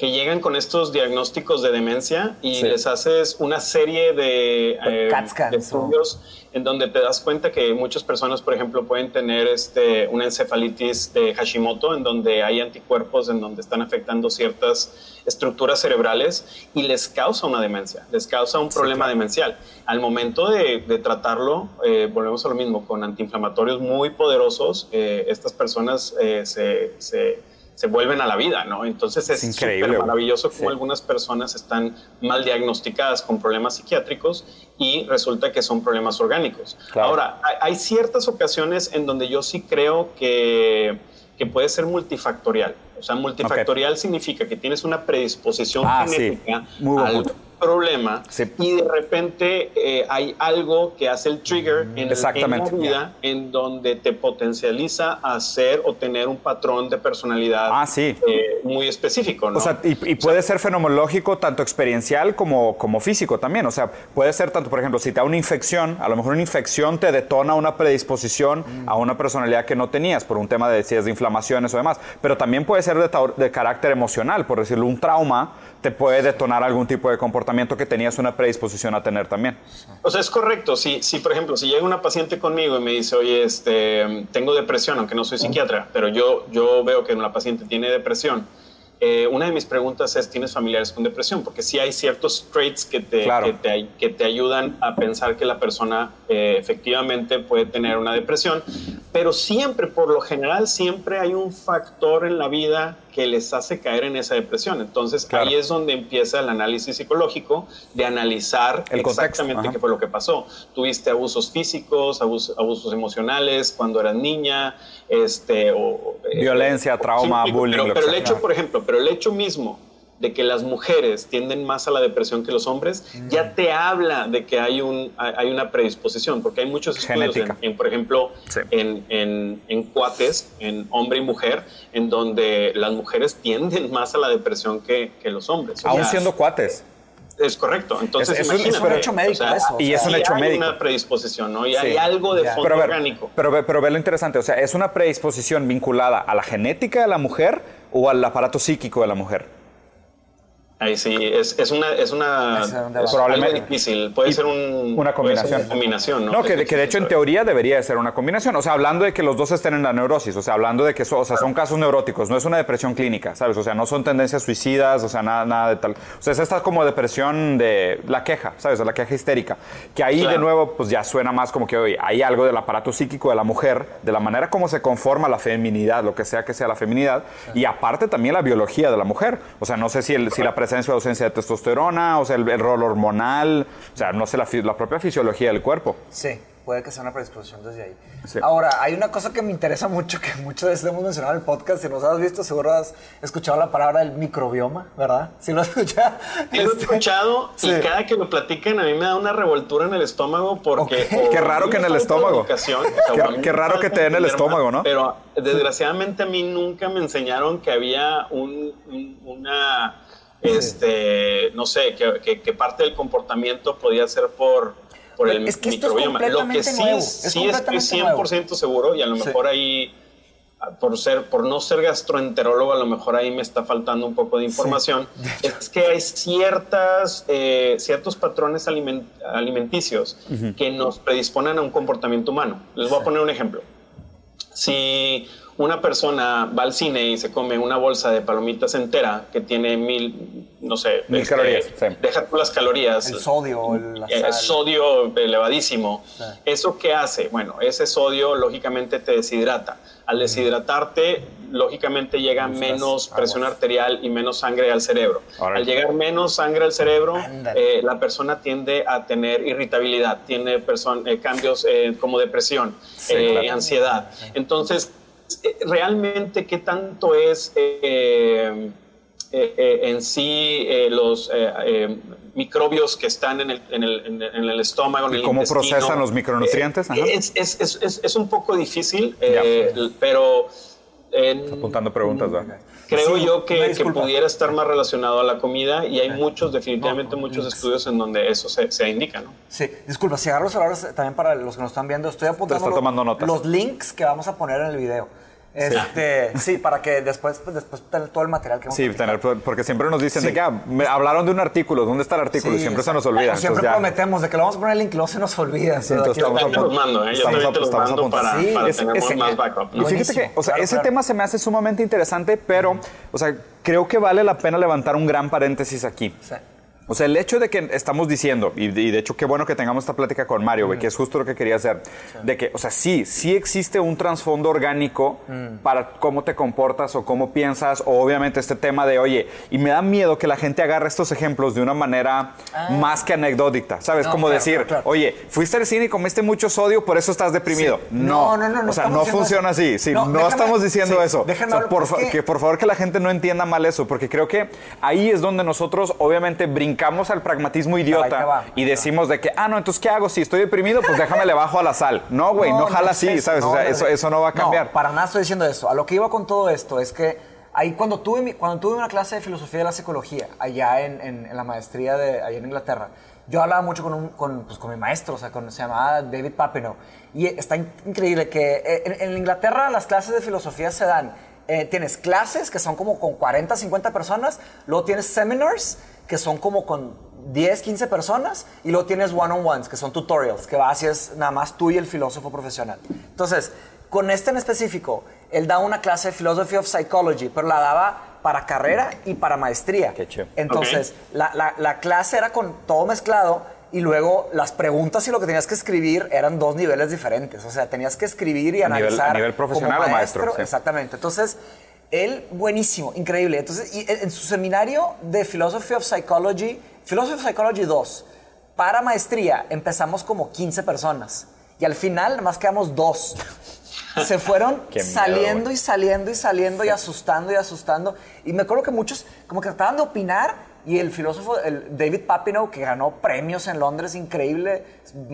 que llegan con estos diagnósticos de demencia y Sí. les haces una serie de, eh, de estudios en donde te das cuenta que muchas personas, por ejemplo, pueden tener este, una encefalitis de Hashimoto, en donde hay anticuerpos, en donde están afectando ciertas estructuras cerebrales y les causa una demencia, les causa un problema demencial. Al momento de, de tratarlo, eh, volvemos a lo mismo, con antiinflamatorios muy poderosos, eh, estas personas eh, se, se- se vuelven a la vida, ¿no? Entonces es increíble, súper güey. maravilloso cómo Sí. algunas personas están mal diagnosticadas con problemas psiquiátricos y resulta que son problemas orgánicos. Claro. Ahora, hay, hay ciertas ocasiones en donde yo sí creo que, que puede ser multifactorial. O sea, multifactorial significa que tienes una predisposición Ah, sí. genética Muy buen al punto. problema Sí. y de repente eh, hay algo que hace el trigger en, el- en la vida en donde te potencializa a ser o tener un patrón de personalidad Ah, sí. eh, muy específico, ¿no? O sea, y, y puede ser fenomenológico tanto experiencial como, como físico también. O sea, puede ser tanto, por ejemplo, si te da una infección, a lo mejor una infección te detona una predisposición a una personalidad que no tenías por un tema de si es de inflamaciones o demás. Pero también puede ser de, tau- de carácter emocional, por decirlo, un trauma te puede detonar algún tipo de comportamiento que tenías una predisposición a tener también. O sea, es correcto. Si, si, por ejemplo, si llega una paciente conmigo y me dice, oye, este, tengo depresión, aunque no soy psiquiatra, pero yo, yo veo que la paciente tiene depresión, eh, una de mis preguntas es, ¿tienes familiares con depresión? Porque sí hay ciertos traits que te, Claro. que te, que te ayudan a pensar que la persona eh, efectivamente puede tener una depresión, pero siempre, por lo general, siempre hay un factor en la vida que les hace caer en esa depresión. Entonces, Claro. ahí es donde empieza el análisis psicológico de analizar El exactamente qué fue lo que pasó. Tuviste abusos físicos, abus- abusos emocionales cuando eras niña, este, o, eh, Violencia, trauma, bullying, Pero, pero el hecho, por ejemplo, pero el hecho mismo de que las mujeres tienden más a la depresión que los hombres, ya te habla de que hay, un, hay hay una predisposición, porque hay muchos estudios, en, en, por ejemplo, Sí. en, en, en cuates, en hombre y mujer, en donde las mujeres tienden más a la depresión que, que los hombres. O Aún sea, siendo cuates. es correcto. Entonces, Es- es un- es un imagínate, hecho médico eso, Y es un hecho hay médico. una predisposición, ¿no? Y Sí. hay algo de fondo Pero, a ver, orgánico. pero, ve- pero ve lo interesante, o sea, es una predisposición vinculada a la genética de la mujer o al aparato psíquico de la mujer? Ahí sí, es, es una, es una es probablemente difícil. Puede ser un, una combinación. combinación ¿no? no que, que, de hecho en teoría debería de ser una combinación. O sea, hablando de que los dos estén en la neurosis, o sea, hablando de que o sea, son casos neuróticos, no es una depresión clínica, ¿sabes? O sea, no son tendencias suicidas, o sea, nada, nada de tal. O sea, es esta como depresión de la queja, ¿sabes? La queja histérica. Que ahí de nuevo, pues ya suena más como que hoy hay algo del aparato psíquico de la mujer, de la manera como se conforma la feminidad, lo que sea que sea la feminidad, y aparte también la biología de la mujer. O sea, no sé si, el, si la presencia o ausencia de testosterona, o sea, el, rol hormonal, o sea, no sé, la, la propia fisiología del cuerpo. Sí puede que sea una predisposición desde ahí. Ahora, hay una cosa que me interesa mucho, que muchas veces hemos mencionado en el podcast, si nos has visto, seguro has escuchado la palabra del microbioma, ¿verdad? Si lo has escuchado. Sí, lo he este, escuchado y cada que lo platican a mí me da una revoltura en el estómago porque... Qué raro que en el estómago. qué, raro que te den el estómago, ¿no? Pero desgraciadamente a mí nunca me enseñaron que había un, una... Este, no sé, que, que parte del comportamiento podía ser por por el es que microbioma. Lo que sí, sí estoy 100% seguro, y a lo mejor ahí, por, ser, por no ser gastroenterólogo, a lo mejor ahí me está faltando un poco de información, es que hay ciertas, eh, ciertos patrones alimenticios que nos predisponen a un comportamiento humano. Les voy a poner un ejemplo. Si una persona va al cine y se come una bolsa de palomitas entera que tiene mil, no sé, mil este, calorías. Deja tú las calorías. El sodio. El, el sodio elevadísimo. ¿Eso qué hace? Bueno, ese sodio lógicamente te deshidrata. Al deshidratarte, lógicamente llega menos presión arterial y menos sangre al cerebro. Al llegar menos sangre al cerebro, eh, la persona tiende a tener irritabilidad, tiene eh, cambios eh, como depresión, ansiedad. Entonces, eh, realmente qué tanto es eh, eh, en sí los microbios que están en el, en el, en el estómago, en el ¿Cómo procesan los micronutrientes? Es, es, es, es, un poco difícil, pero... apuntando preguntas, ¿verdad? Creo yo que, que, pudiera estar más relacionado a la comida y hay muchos, definitivamente muchos estudios en donde eso se, se, indica, ¿no? Sí, disculpa, si agarro los celulares también para los que nos están viendo, estoy apuntando tomando notas. los links que vamos a poner en el video. Este, sí. para que después, pues, después tener todo el material que hemos Sí, tener, porque siempre nos dicen de que ah, me hablaron de un artículo, ¿dónde está el artículo? y siempre se nos olvida. siempre prometemos de que lo vamos a poner el link luego se nos olvida. Sí, entonces estamos, yo mando, ¿eh? Yo estamos, te mando para, sí, para tener más backup. Y fíjate que, o sea, ese tema se me hace sumamente interesante, pero, o sea, creo que vale la pena levantar un gran paréntesis aquí. Sí. O sea, el hecho de que estamos diciendo, y de, hecho qué bueno que tengamos esta plática con Mario, que es justo lo que quería hacer, de que, o sea, sí, sí existe un trasfondo orgánico mm. para cómo te comportas o cómo piensas, o obviamente este tema de, oye, y me da miedo que la gente agarre estos ejemplos de una manera ah. más que anecdótica, ¿sabes? como decir, oye, fuiste al cine y comiste mucho sodio, por eso estás deprimido. No, no, no, no, O sea, no funciona así, sí, no, estamos diciendo eso. por, que por favor que la gente no entienda mal eso, porque creo que ahí es donde nosotros obviamente brincamos al pragmatismo idiota y decimos de que, ah, no, entonces, ¿qué hago? Si estoy deprimido, pues déjame le bajo a la sal. No, güey, no, jala así, ¿sabes? o sea, eso, eso no va a cambiar. para nada estoy diciendo eso. A lo que iba con todo esto es que ahí cuando tuve, cuando tuve una clase de filosofía de la psicología, allá en, en, la maestría de, allá en Inglaterra, yo hablaba mucho con, un, con, pues, con mi maestro, o sea, con, se llamaba David Papineau. Y está increíble que eh, en, Inglaterra las clases de filosofía se dan eh, tienes clases que son como con 40, 50 personas, luego tienes seminars que son como con 10, 15 personas y luego tienes one-on-ones que son tutorials que haces nada más tú y el filósofo profesional. Entonces, con este en específico, él da una clase de Philosophy of Psychology, pero la daba para carrera y para maestría. Qué Entonces, la, la, la clase era con todo mezclado y luego las preguntas y lo que tenías que escribir eran dos niveles diferentes. O sea, tenías que escribir y analizar. a nivel profesional o maestro. Exactamente. Entonces, él, buenísimo, increíble. Entonces, y en su seminario de Philosophy of Psychology, Philosophy of Psychology 2, para maestría, empezamos como 15 personas. Y al final, más quedamos dos. Se fueron saliendo y saliendo y saliendo y asustando y asustando. Y me acuerdo que muchos como que trataban de opinar y el filósofo, el David Papineau, que ganó premios en Londres, increíble,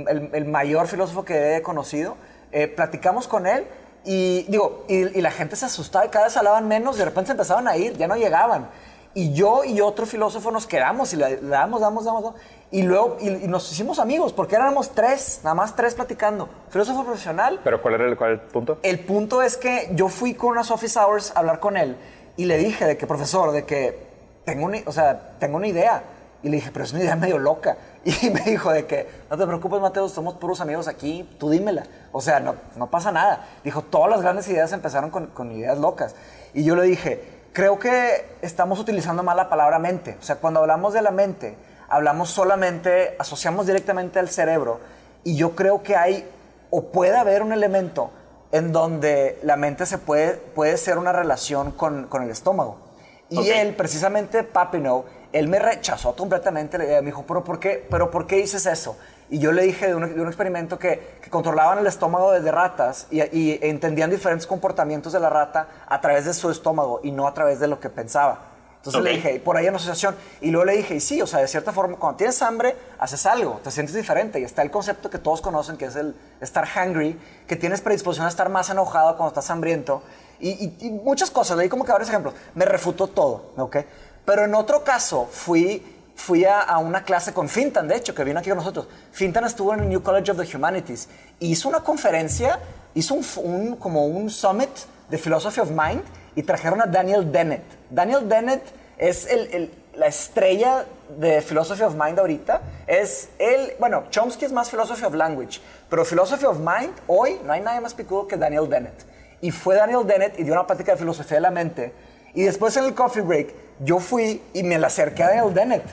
el, mayor filósofo que he conocido, eh, platicamos con él y digo, y, la gente se asustaba y cada vez hablaban menos, de repente se empezaban a ir, ya no llegaban. Y yo y otro filósofo nos quedamos y le, damos, damos, damos, y luego y, nos hicimos amigos, porque éramos tres, nada más tres platicando. Filósofo profesional. ¿Pero cuál era el, cuál el punto? El punto es que yo fui con unas office hours a hablar con él y le dije de que, profesor, de que tengo una, o sea, tengo una idea. Y le dije, pero es una idea medio loca. Y me dijo de que, no te preocupes, Mateo, somos puros amigos aquí, tú dímela. O sea, no, no pasa nada. Dijo, todas las grandes ideas empezaron con, con ideas locas. Y yo le dije, creo que estamos utilizando mal la palabra mente. O sea, cuando hablamos de la mente, hablamos solamente, asociamos directamente al cerebro. Y yo creo que hay, o puede haber un elemento en donde la mente se puede, puede ser una relación con, con el estómago. Y él, precisamente Papineau, él me rechazó completamente la idea. Me dijo, ¿pero por qué, pero por qué dices eso? Y yo le dije de un, de un experimento que, que controlaban el estómago de ratas y, y entendían diferentes comportamientos de la rata a través de su estómago y no a través de lo que pensaba. Entonces le dije, y por ahí una asociación. Y luego le dije, y sí, o sea, de cierta forma, cuando tienes hambre, haces algo, te sientes diferente. Y está el concepto que todos conocen, que es el estar hungry, que tienes predisposición a estar más enojado cuando estás hambriento. Y, y- y muchas cosas, le di como que varios ejemplos. Me refutó todo, ¿ok? Pero en otro caso, fui, fui a, a una clase con Fintan, de hecho, que vino aquí con nosotros. Fintan estuvo en el New College of the Humanities. y Hizo una conferencia, hizo un, como un summit de Philosophy of Mind y trajeron a Daniel Dennett. Daniel Dennett es el- el- la estrella de Philosophy of Mind ahorita. Es él, bueno, Chomsky es más Philosophy of Language, pero Philosophy of Mind, hoy no hay nadie más picudo que Daniel Dennett. Y fue Daniel Dennett y dio una plática de filosofía de la mente. Y después en el coffee break, yo fui y me la acerqué a Daniel Dennett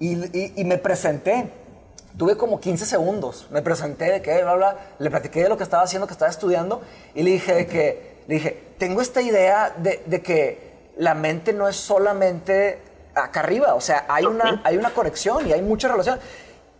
y, y- y me presenté. Tuve como 15 segundos. Me presenté de que, bla, bla, le platiqué de lo que estaba haciendo, que estaba estudiando, y le dije de que, le dije, tengo esta idea de, de que la mente no es solamente acá arriba, o sea, hay una, hay una conexión y hay mucha relación.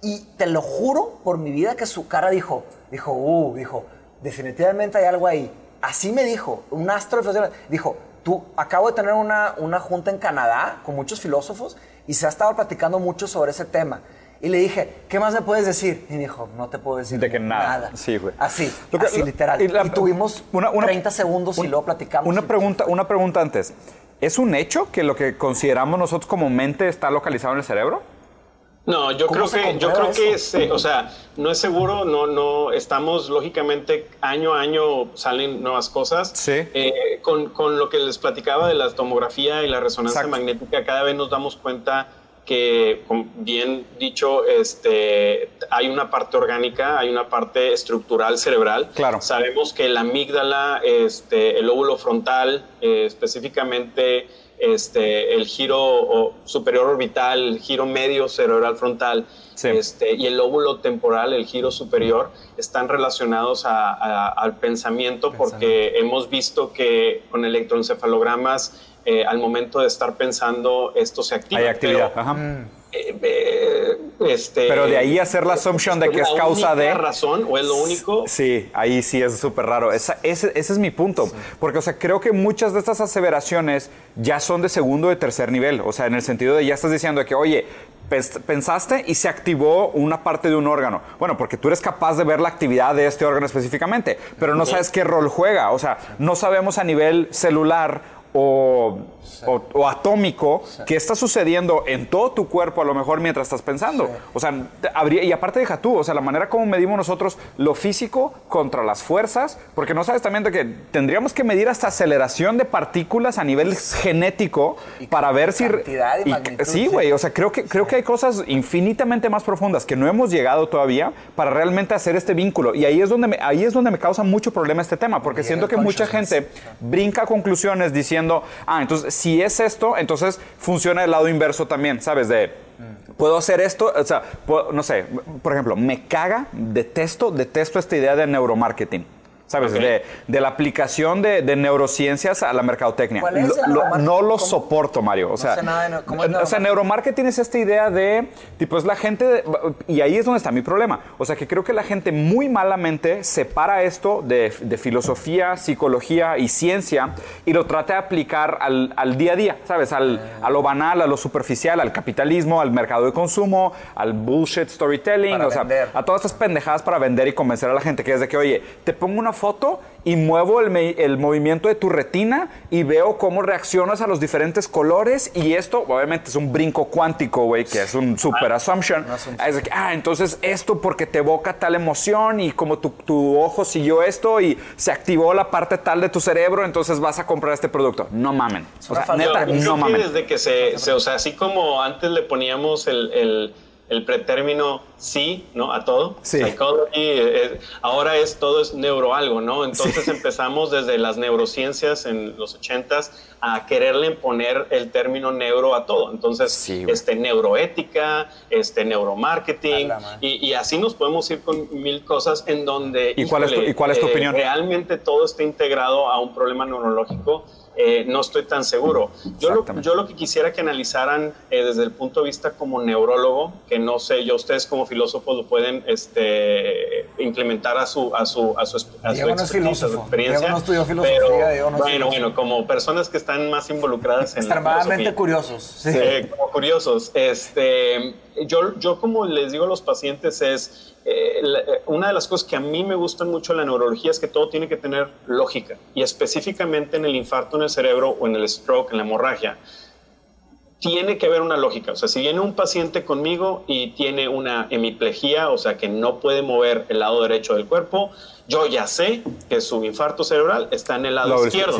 Y te lo juro por mi vida que su cara dijo, dijo, uh, dijo, definitivamente hay algo ahí. Así me dijo, un astro dijo, tú, acabo de tener una, una junta en Canadá con muchos filósofos y se ha estado platicando mucho sobre ese tema. Y le dije, ¿qué más me puedes decir? Y me dijo, no te puedo decir De que nada. Sí, güey. Así, Lo que- así lo- literal. y tuvimos una- una- 30 segundos y luego platicamos. Una pregunta, una pregunta antes. ¿Es un hecho que lo que consideramos nosotros como mente está localizado en el cerebro? No, yo ¿Cómo creo que, yo creo que, se- o sea, no es seguro, no, no, estamos lógicamente año a año salen nuevas cosas. Sí. Eh, con, con lo que les platicaba de la tomografía y la resonancia Exacto. magnética, cada vez nos damos cuenta que, bien dicho, este, hay una parte orgánica, hay una parte estructural cerebral. Claro. Sabemos que la amígdala, este, el lóbulo frontal, eh, específicamente este, el giro superior orbital, el giro medio cerebral frontal Sí. este, y el lóbulo temporal, el giro superior, están relacionados a- a- al pensamiento porque hemos visto que con electroencefalogramas, eh, al momento de estar pensando, esto se activa. Hay actividad. Pero, Ajá. eh, eh, este, Pero de ahí hacer la assumption de que es causa de- ¿La razón o es lo único? Sí, ahí sí es súper raro. Esa- ese, ese es mi punto. Porque, o sea, creo que muchas de estas aseveraciones ya son de segundo o de tercer nivel. O sea, en el sentido de ya estás diciendo de que, oye, pens- pensaste y se activó una parte de un órgano. Bueno, porque tú eres capaz de ver la actividad de este órgano específicamente, pero no sabes qué rol juega. O sea, no sabemos a nivel celular o, o- o atómico qué está sucediendo en todo tu cuerpo a lo mejor mientras estás pensando. O sea, habría, y aparte deja tú, o sea, la manera como medimos nosotros lo físico contra las fuerzas, porque no sabes también de que tendríamos que medir hasta aceleración de partículas a nivel genético para ver si... cantidad y magnitud, sí, sí. güey, o sea, creo que, creo que hay cosas infinitamente más profundas que no hemos llegado todavía para realmente hacer este vínculo. Y ahí es donde me, ahí es donde me causa mucho problema este tema, porque Llega siento que mucha gente brinca conclusiones diciendo, ah, entonces si es esto, entonces funciona el lado inverso también, ¿sabes? De, puedo hacer esto, o sea, no sé, por ejemplo, me caga, detesto, detesto esta idea de neuromarketing. ¿Sabes? Ok. De, de la aplicación de, de neurociencias a la mercadotecnia. ¿Cuál es Lo- el lo- neuromarketing? no lo ¿Cómo? soporto, Mario. O sea, sé nada de neu- ¿cómo es o sea, neuromarketing? es esta idea de, tipo, es la gente, y ahí es donde está mi problema. O sea, que creo que la gente muy malamente separa esto de, filosofía, psicología y ciencia y lo trata de aplicar al, al día a día, ¿sabes? Al, a lo banal, a lo superficial, al capitalismo, al mercado de consumo, al bullshit storytelling, Para o sea, vender. a todas estas pendejadas para vender y convencer a la gente que es de que, oye, te pongo una foto y muevo el, el, movimiento de tu retina y veo cómo reaccionas a los diferentes colores y esto obviamente es un brinco cuántico, güey, que es un super assumption. Es que, ah, entonces esto porque te evoca tal emoción y como tu, tu, ojo siguió esto y se activó la parte tal de tu cerebro, entonces vas a comprar este producto. No mamen. O sea, neta, no mamen. Desde que se, se, o sea, así como antes le poníamos el, el el pretérmino sí, ¿no? A todo. Sí. Eh, eh, ahora es todo es neuroalgo, ¿no? Entonces empezamos desde las neurociencias en los ochentas a quererle poner el término neuro a todo. Entonces, este, neuroética, este, neuromarketing, y, y, así nos podemos ir con mil cosas en donde... ¿Y, cuál, es tu, ¿y cuál es tu eh, opinión? Realmente todo está integrado a un problema neurológico eh, no estoy tan seguro. Yo lo, yo lo que quisiera que analizaran eh, desde el punto de vista como neurólogo, que no sé, yo ustedes como filósofos lo pueden este, implementar a su, a su, a su, a su, experiencia. no estudió filosofía, pero, bueno, bueno, como personas que están más involucradas en Extremadamente curiosos. Sí. Eh, como curiosos. Este, yo, yo como les digo a los pacientes es eh, eh, una de las cosas que a mí me gustan mucho de la neurología es que todo tiene que tener lógica y específicamente en el infarto en el cerebro o en el stroke, en la hemorragia, tiene que haber una lógica. O sea, si viene un paciente conmigo y tiene una hemiplegia, o sea, que no puede mover el lado derecho del cuerpo, yo ya sé que su infarto cerebral está en el lado izquierdo.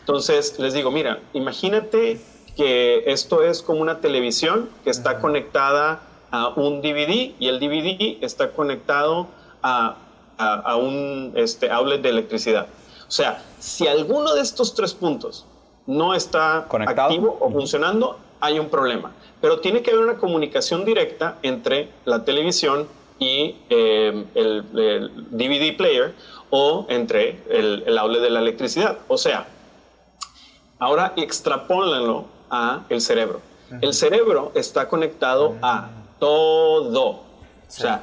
Entonces les digo, mira, imagínate que esto es como una televisión que está conectada a un DVD y el DVD está conectado a, a, un este, outlet de electricidad. O sea, si alguno de estos tres puntos no está ¿Conectado? activo o funcionando, hay un problema. Pero tiene que haber una comunicación directa entre la televisión y eh, el, DVD player o entre el, el outlet de la electricidad. O sea, ahora extrapólenlo a el cerebro. El cerebro está conectado a todo. O sea,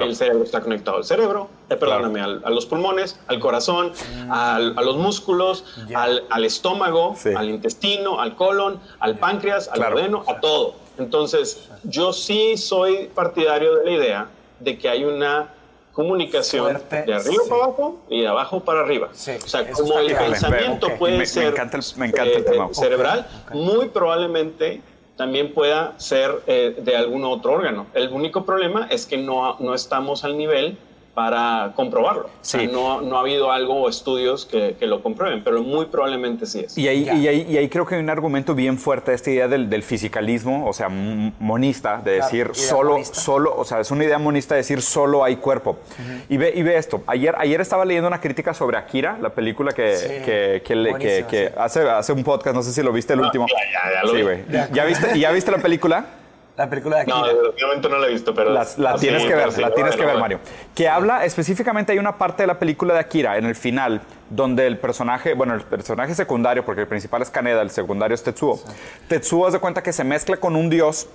el cerebro está conectado al cerebro, eh, perdóname, a los pulmones, al corazón, mm. a los músculos, al, estómago, al intestino, al colon, al páncreas, al claro. a todo. Entonces, yo sí soy partidario de la idea de que hay una comunicación de arriba para abajo y de abajo para arriba. o sea, como el pensamiento puede ser cerebral, muy probablemente también pueda ser eh, de algún otro órgano. El único problema es que no, no estamos al nivel para comprobarlo. Sí. no, no, ha habido algo o estudios que, que, lo comprueben, pero muy probablemente sí es. Y ahí, y ahí, y ahí, creo que hay un argumento bien fuerte esta idea del, del fisicalismo, o sea, monista, de decir solo, solo, o sea, es una idea monista de decir solo hay cuerpo. y, ve, y ve esto, ayer, ayer estaba leyendo una crítica sobre Akira, la película que, que, que, que hace, hace un podcast, no sé si lo viste el ah, último. Ya, ya, ya, sí, güey. ¿Ya viste, ¿Ya viste la película? La película de Akira. No, momento no la he visto, pero... La, tienes que ver, la tienes que ver, Mario. Que habla, específicamente hay una parte de la película de Akira, en el final, donde el personaje, bueno, el personaje secundario, porque el principal es Kaneda, el secundario es Tetsuo. Tetsuo hace cuenta que se mezcla con un dios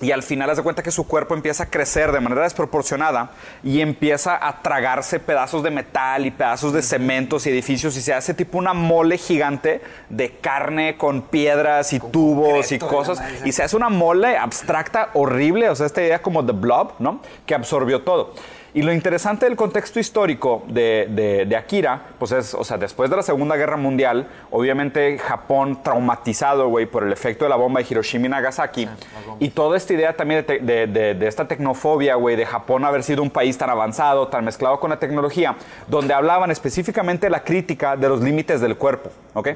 y al final hace cuenta que su cuerpo empieza a crecer de manera desproporcionada y empieza a tragarse pedazos de metal y pedazos de cementos y edificios y se hace tipo una mole gigante de carne con piedras y tubos y cosas y se hace una mole abstracta horrible, o sea, esta idea como de blob, ¿no? Que absorbió todo. Y lo interesante del contexto histórico de, de, Akira, pues es, o sea, después de la Segunda Guerra Mundial, obviamente Japón traumatizado, güey, por el efecto de la bomba de Hiroshima y Nagasaki, y toda esta idea también de, de esta tecnofobia, güey, de Japón haber sido un país tan avanzado, tan mezclado con la tecnología, donde hablaban específicamente de la crítica de los límites del cuerpo, ¿ok?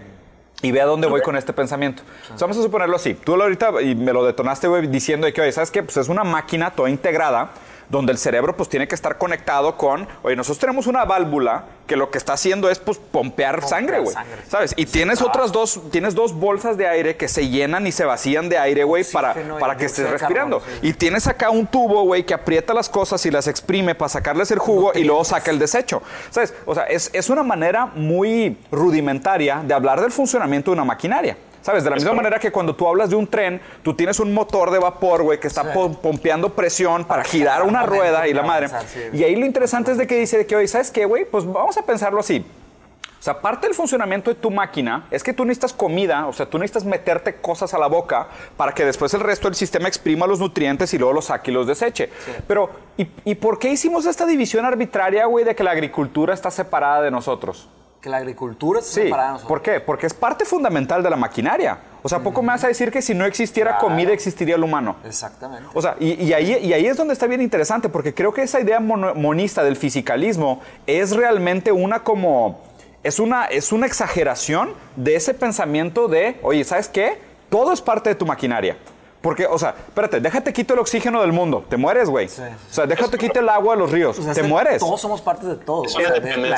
Y ve a dónde voy con este pensamiento. vamos a suponerlo así. Tú ahorita y me lo detonaste, güey, diciendo que, oye, ¿sabes qué? Pues es una máquina toda integrada donde el cerebro pues tiene que estar conectado con, oye, nosotros tenemos una válvula que lo que está haciendo es pues pompear, sangre, güey. ¿Sabes? Y tienes otras dos, tienes dos bolsas de aire que se llenan y se vacían de aire, güey, para, para que estés respirando. Y tienes acá un tubo, güey, que aprieta las cosas y las exprime para sacarles el jugo y luego saca el desecho. ¿Sabes? O sea, es, es una manera muy rudimentaria de hablar del funcionamiento de una maquinaria. ¿Sabes? De la misma manera que cuando tú hablas de un tren, tú tienes un motor de vapor, güey, que está pompeando presión para girar una rueda y la madre. Y ahí lo interesante es de que dice que, hoy, ¿sabes qué, güey? Pues vamos a pensarlo así. O sea, parte del funcionamiento de tu máquina es que tú necesitas comida, o sea, tú necesitas meterte cosas a la boca para que después el resto del sistema exprima los nutrientes y luego los saque y los deseche. Pero, ¿y, ¿y por qué hicimos esta división arbitraria, güey, de que la agricultura está separada de nosotros? Que la agricultura es Sí, separada de nosotros. ¿por qué? Porque es parte fundamental de la maquinaria. O sea, poco me vas a decir que si no existiera Claro. comida existiría el humano. Exactamente. O sea, y, y ahí, y ahí es donde está bien interesante, porque creo que esa idea mono- monista del fisicalismo es realmente una como... Es una, es una exageración de ese pensamiento de, oye, ¿sabes qué? Todo es parte de tu maquinaria. Porque, o sea, espérate, déjate quito el oxígeno del mundo, te mueres, güey. Sí, sí. O sea, déjate quito el agua de los ríos, O sea, te mueres. Todos somos partes de todo. O sea.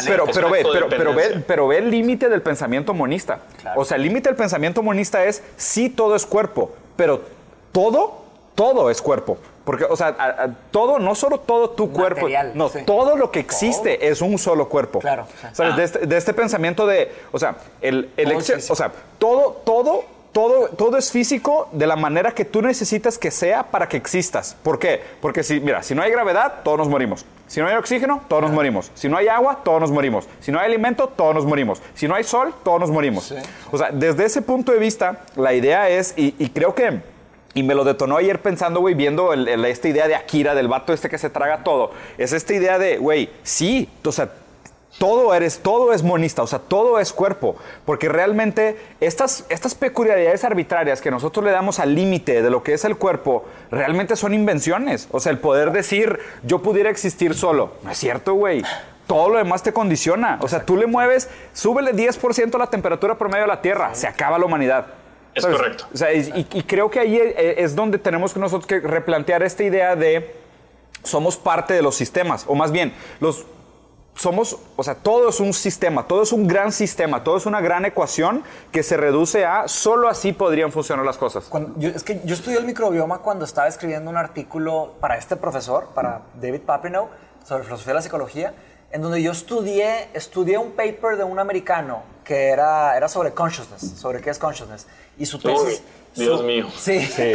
Pero, pero, ve, pero, pero, ve, pero ve el límite del pensamiento monista. Claro. O sea, el límite del pensamiento monista es sí todo es cuerpo, pero todo, todo es cuerpo. Porque, o sea, a- a- todo, no solo todo tu cuerpo, Material, no, sí. todo lo que existe es un solo cuerpo. Claro, sí. ¿Sabes? De, este, de este pensamiento de, o sea, el, el o sea, todo, todo, todo, todo es físico de la manera que tú necesitas que sea para que existas. ¿Por qué? Porque si, mira, si no hay gravedad, todos nos morimos. Si no hay oxígeno, todos nos morimos. Si no hay agua, todos nos morimos. Si no hay alimento, todos nos morimos. Si no hay sol, todos nos morimos. Sí. O sea, desde ese punto de vista, la idea es, y, y creo que, y me lo detonó ayer pensando, güey, viendo el- el- esta idea de Akira, del vato este que se traga todo, es esta idea de, güey, sí, o sea, todo eres, todo es monista, o sea, todo es cuerpo, porque realmente estas, estas peculiaridades arbitrarias que nosotros le damos al límite de lo que es el cuerpo, realmente son invenciones. O sea, el poder decir, yo pudiera existir solo, no es cierto, güey. Todo lo demás te condiciona. O sea, tú le mueves, súbele 10% la temperatura promedio de la Tierra, se acaba la humanidad. Es correcto. O sea, y, creo que ahí eh, es donde tenemos que nosotros que replantear esta idea de somos parte de los sistemas, o más bien, los somos, o sea, todo es un sistema, todo es un gran sistema, todo es una gran ecuación que se reduce a solo así podrían funcionar las cosas. Cuando- yo- es que yo estudié el microbioma cuando estaba escribiendo un artículo para este profesor, para David Papineau, sobre filosofía de la psicología, en donde yo estudié, estudié un paper de un americano que era, era sobre consciousness, sobre qué es consciousness. Y su tesis... Dios su- mío. Sí. Sí,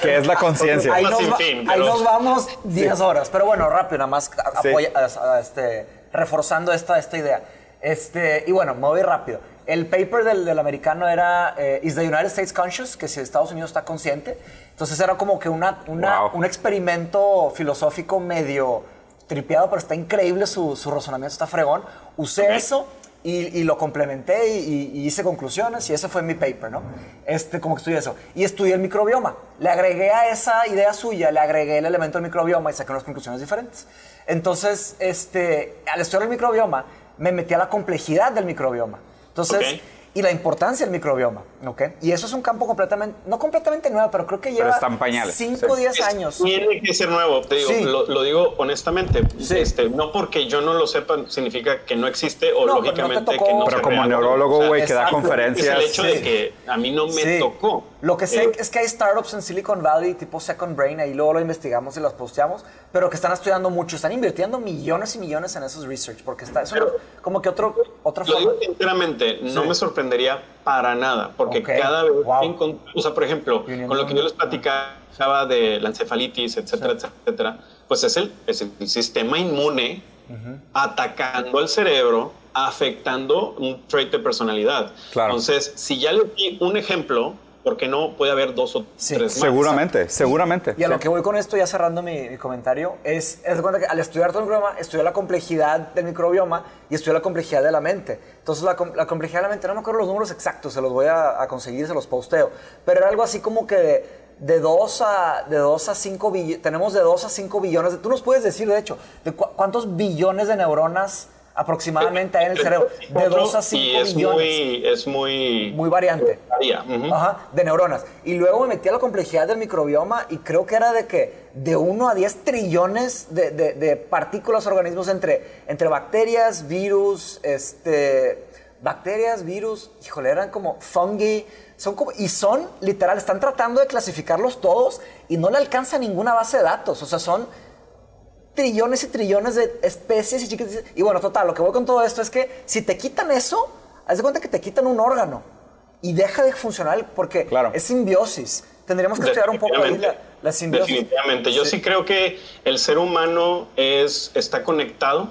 que es la conciencia. Ahí, nos, va- ahí nos vamos 10 horas. Pero bueno, rápido, nada más a- Sí. apoya- a- a- este, reforzando esta, esta idea. Este, y bueno, me voy rápido. El paper del, del americano era eh, ¿Is the United States conscious? Que si Estados Unidos está consciente. Entonces era como que una, una- Wow. un experimento filosófico medio tripeado, pero está increíble su, su razonamiento, está fregón. Usé Ok. eso y, y lo complementé y, y- hice conclusiones y ese fue mi paper, ¿no? Este, como que estudié eso. Y estudié el microbioma. Le agregué a esa idea suya, le agregué el elemento del microbioma y saqué unas conclusiones diferentes. Entonces, este, al estudiar el microbioma, me metí a la complejidad del microbioma. Entonces, Ok. Y la importancia del microbioma, ¿ok? Y eso es un campo completamente, no completamente nuevo, pero creo que lleva está en pañales, 5 o sí. 10 Es- años. Tiene que ser nuevo, te digo, Sí. lo, lo digo honestamente. Sí. Este, no porque yo no lo sepa significa que no existe o No, no lógicamente tocó. que no Pero se como ¿no? neurólogo, O sea, güey, que da conferencias. Es el hecho Sí. de que a mí no me Sí. tocó. Lo que sé Eh, es que hay startups en Silicon Valley, tipo Second Brain, ahí luego lo investigamos y los posteamos, pero que están estudiando mucho, están invirtiendo millones y millones en esos research, porque está, es una- Pero- como que otro, otra forma. digo sinceramente, no Sí. me sorprendería para nada, porque Ok, cada vez, wow. o sea, por ejemplo, Unión con lo que yo les platicaba de la encefalitis, etcétera, etcétera, pues es el, es el sistema inmune atacando al cerebro, afectando un trait de personalidad. Claro. Entonces, si ya le di un ejemplo, ¿por qué no puede haber dos o Sí, tres más? Seguramente, seguramente. Y a lo que voy con esto, ya cerrando mi, mi comentario, es, es de cuenta que al estudiar todo el microbioma, estudié la complejidad del microbioma y estudié la complejidad de la mente. Entonces, la, com- la complejidad de la mente, no me acuerdo los números exactos, se los voy a, a conseguir, se los posteo, pero era algo así como que de, de 2 a, de 2 a 5 billones, tenemos de 2 a 5 billones, de- tú nos puedes decir, de hecho, de cu- cuántos billones de neuronas aproximadamente hay en el cerebro, de 2 a 5 y es billones. muy, es muy, Muy variante. varía. Ajá, de neuronas. Y luego me metí a la complejidad del microbioma y creo que era de que de 1 a 10 trillones de, de- de partículas, organismos entre, entre bacterias, virus, este, bacterias, virus, híjole, eran como fungi, son como, y son, literal, están tratando de clasificarlos todos y no le alcanza ninguna base de datos, o sea, son trillones y trillones de especies y chiquitas. Y bueno, total, lo que voy con todo esto es que si te quitan eso, haz de cuenta que te quitan un órgano y deja de funcionar porque Claro. es simbiosis. Tendríamos que estudiar un poco ahí la, la simbiosis. Definitivamente. Yo sí. creo que el ser humano es, está conectado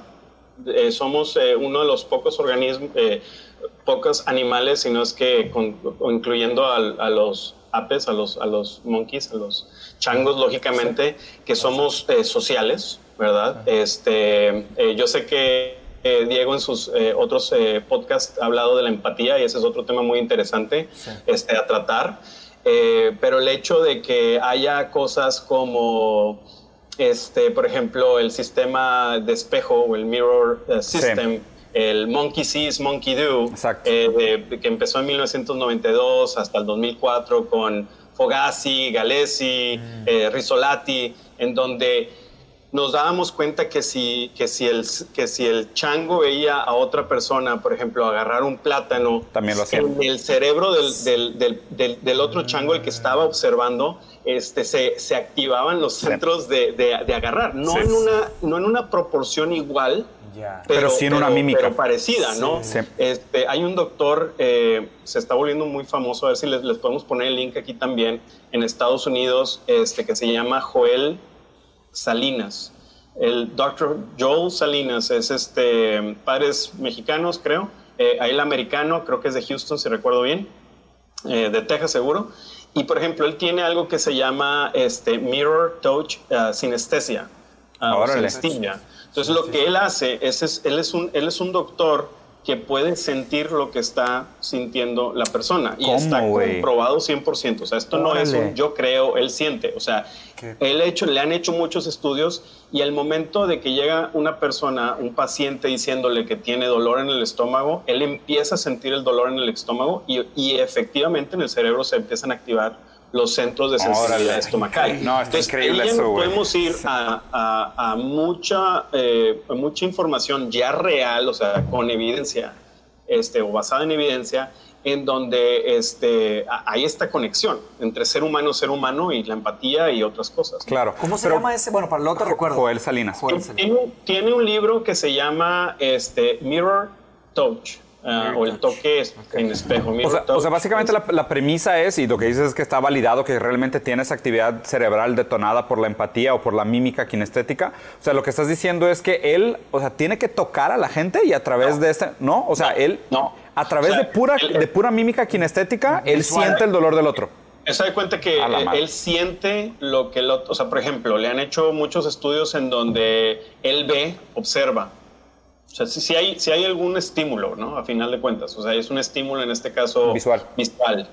Eh, somos eh, uno de los pocos organismos, eh, pocos animales, sino es que con, incluyendo a, a, los apes, a los, a los monkeys, a los changos, lógicamente, que somos sociales, ¿verdad? Este, yo sé que Diego en sus otros podcasts ha hablado de la empatía y ese es otro tema muy interesante este, a tratar. pero el hecho de que haya cosas como este, por ejemplo, el sistema de espejo o el mirror eh, system, el Monkey Sees, Monkey Do, eh, que empezó en 1992 hasta el 2004 con Fogazzi, Galesi, mm. eh, Risolati, en donde nos dábamos cuenta que si, que, si el, que si el chango veía a otra persona, por ejemplo, agarrar un plátano, También lo en el cerebro del, del, del, otro chango, el que estaba observando, este, se, se activaban los centros de, de, agarrar, no, en una, no en una proporción igual, Pero, sí en una mímica. parecida, ¿no? Este, hay un doctor, eh, se está volviendo muy famoso, a ver si les, les, podemos poner el link aquí también, en Estados Unidos, este, que se llama Joel Salinas. El doctor Joel Salinas es este, padres mexicanos, creo. Eh, el americano, creo que es de Houston, si recuerdo bien, eh, de Texas seguro. Y por ejemplo, él tiene algo que se llama este, Mirror Touch uh, Sinestesia. Uh, Entonces, lo que él hace es, él, es un, él es un doctor que puede sentir lo que está sintiendo la persona. Y está comprobado 100%. O sea, esto no es un yo creo, él siente. O sea, él hecho, le han hecho muchos estudios y al momento de que llega una persona, un paciente diciéndole que tiene dolor en el estómago, él empieza a sentir el dolor en el estómago y, y efectivamente en el cerebro se empiezan a activar los centros de sensibilidad estomacal. No, es increíble eso, Podemos ir a, a, mucha, eh, mucha información ya real, o sea, con evidencia, este, o basada en evidencia, en donde este, hay esta conexión entre ser humano, ser humano y la empatía y otras cosas. Claro. ¿Cómo se llama ese? Bueno, para lo otro recuerdo. Joel Salinas. Joel Salinas. Tiene, tiene, un libro que se llama este, Mirror Touch. Ah, o el toque en espejo. O sea, básicamente la, premisa es, y lo que dices es que está validado que realmente tienes actividad cerebral detonada por la empatía o por la mímica kinestética. O sea, lo que estás diciendo es que él, o sea, tiene que tocar a la gente y a través de este, ¿no? O sea, él, no. a través de, pura, de pura mímica kinestética, él siente el dolor del otro. Se da cuenta que él siente lo que el otro, o sea, por ejemplo, le han hecho muchos estudios en donde él ve, observa, o sea, si, hay, si hay algún estímulo, ¿no? A final de cuentas. O sea, es un estímulo en este caso visual. visual.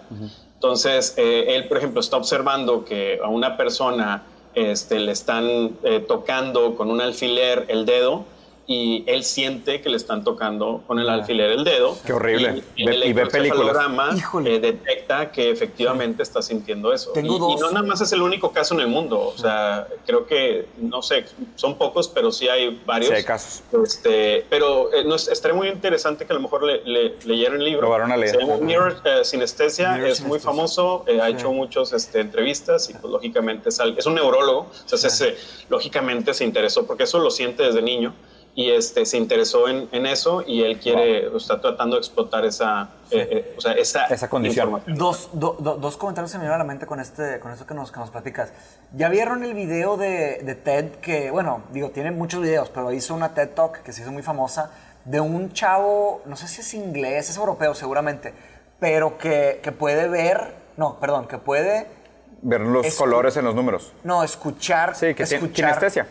Entonces, eh, él, por ejemplo, está observando que a una persona este, le están eh, tocando con un alfiler el dedo y él siente que le están tocando con el alfiler el dedo. Qué horrible. Y, el ve películas. Eh, detecta que efectivamente está sintiendo eso. Tengo y, dos. y, no nada más es el único caso en el mundo. O sea, creo que, no sé, son pocos, pero sí hay varios. Sí hay casos. Este, pero eh, no, estaría muy interesante que a lo mejor le, le, leyeran el libro. Probaron a leer. Se llama Mirror eh, Sinestesia, es muy famoso, eh, ha hecho muchas este, entrevistas y pues lógicamente es, es un neurólogo. O sea, se, lógicamente se interesó porque eso lo siente desde niño y este, se interesó en, en eso y él quiere, está tratando de explotar esa, eh, eh, o sea, esa, esa condición. Dos, do, do, dos comentarios se me vienen a la mente con, este, con esto que nos, que nos platicas. ¿Ya vieron el video de, de, TED que, bueno, digo, tiene muchos videos, pero hizo una TED Talk que se hizo muy famosa de un chavo, no sé si es inglés, es europeo seguramente, pero que, que puede ver, no, perdón, que puede... Ver los colores en los números. No, escuchar. Sí, que escuchar, kinestesia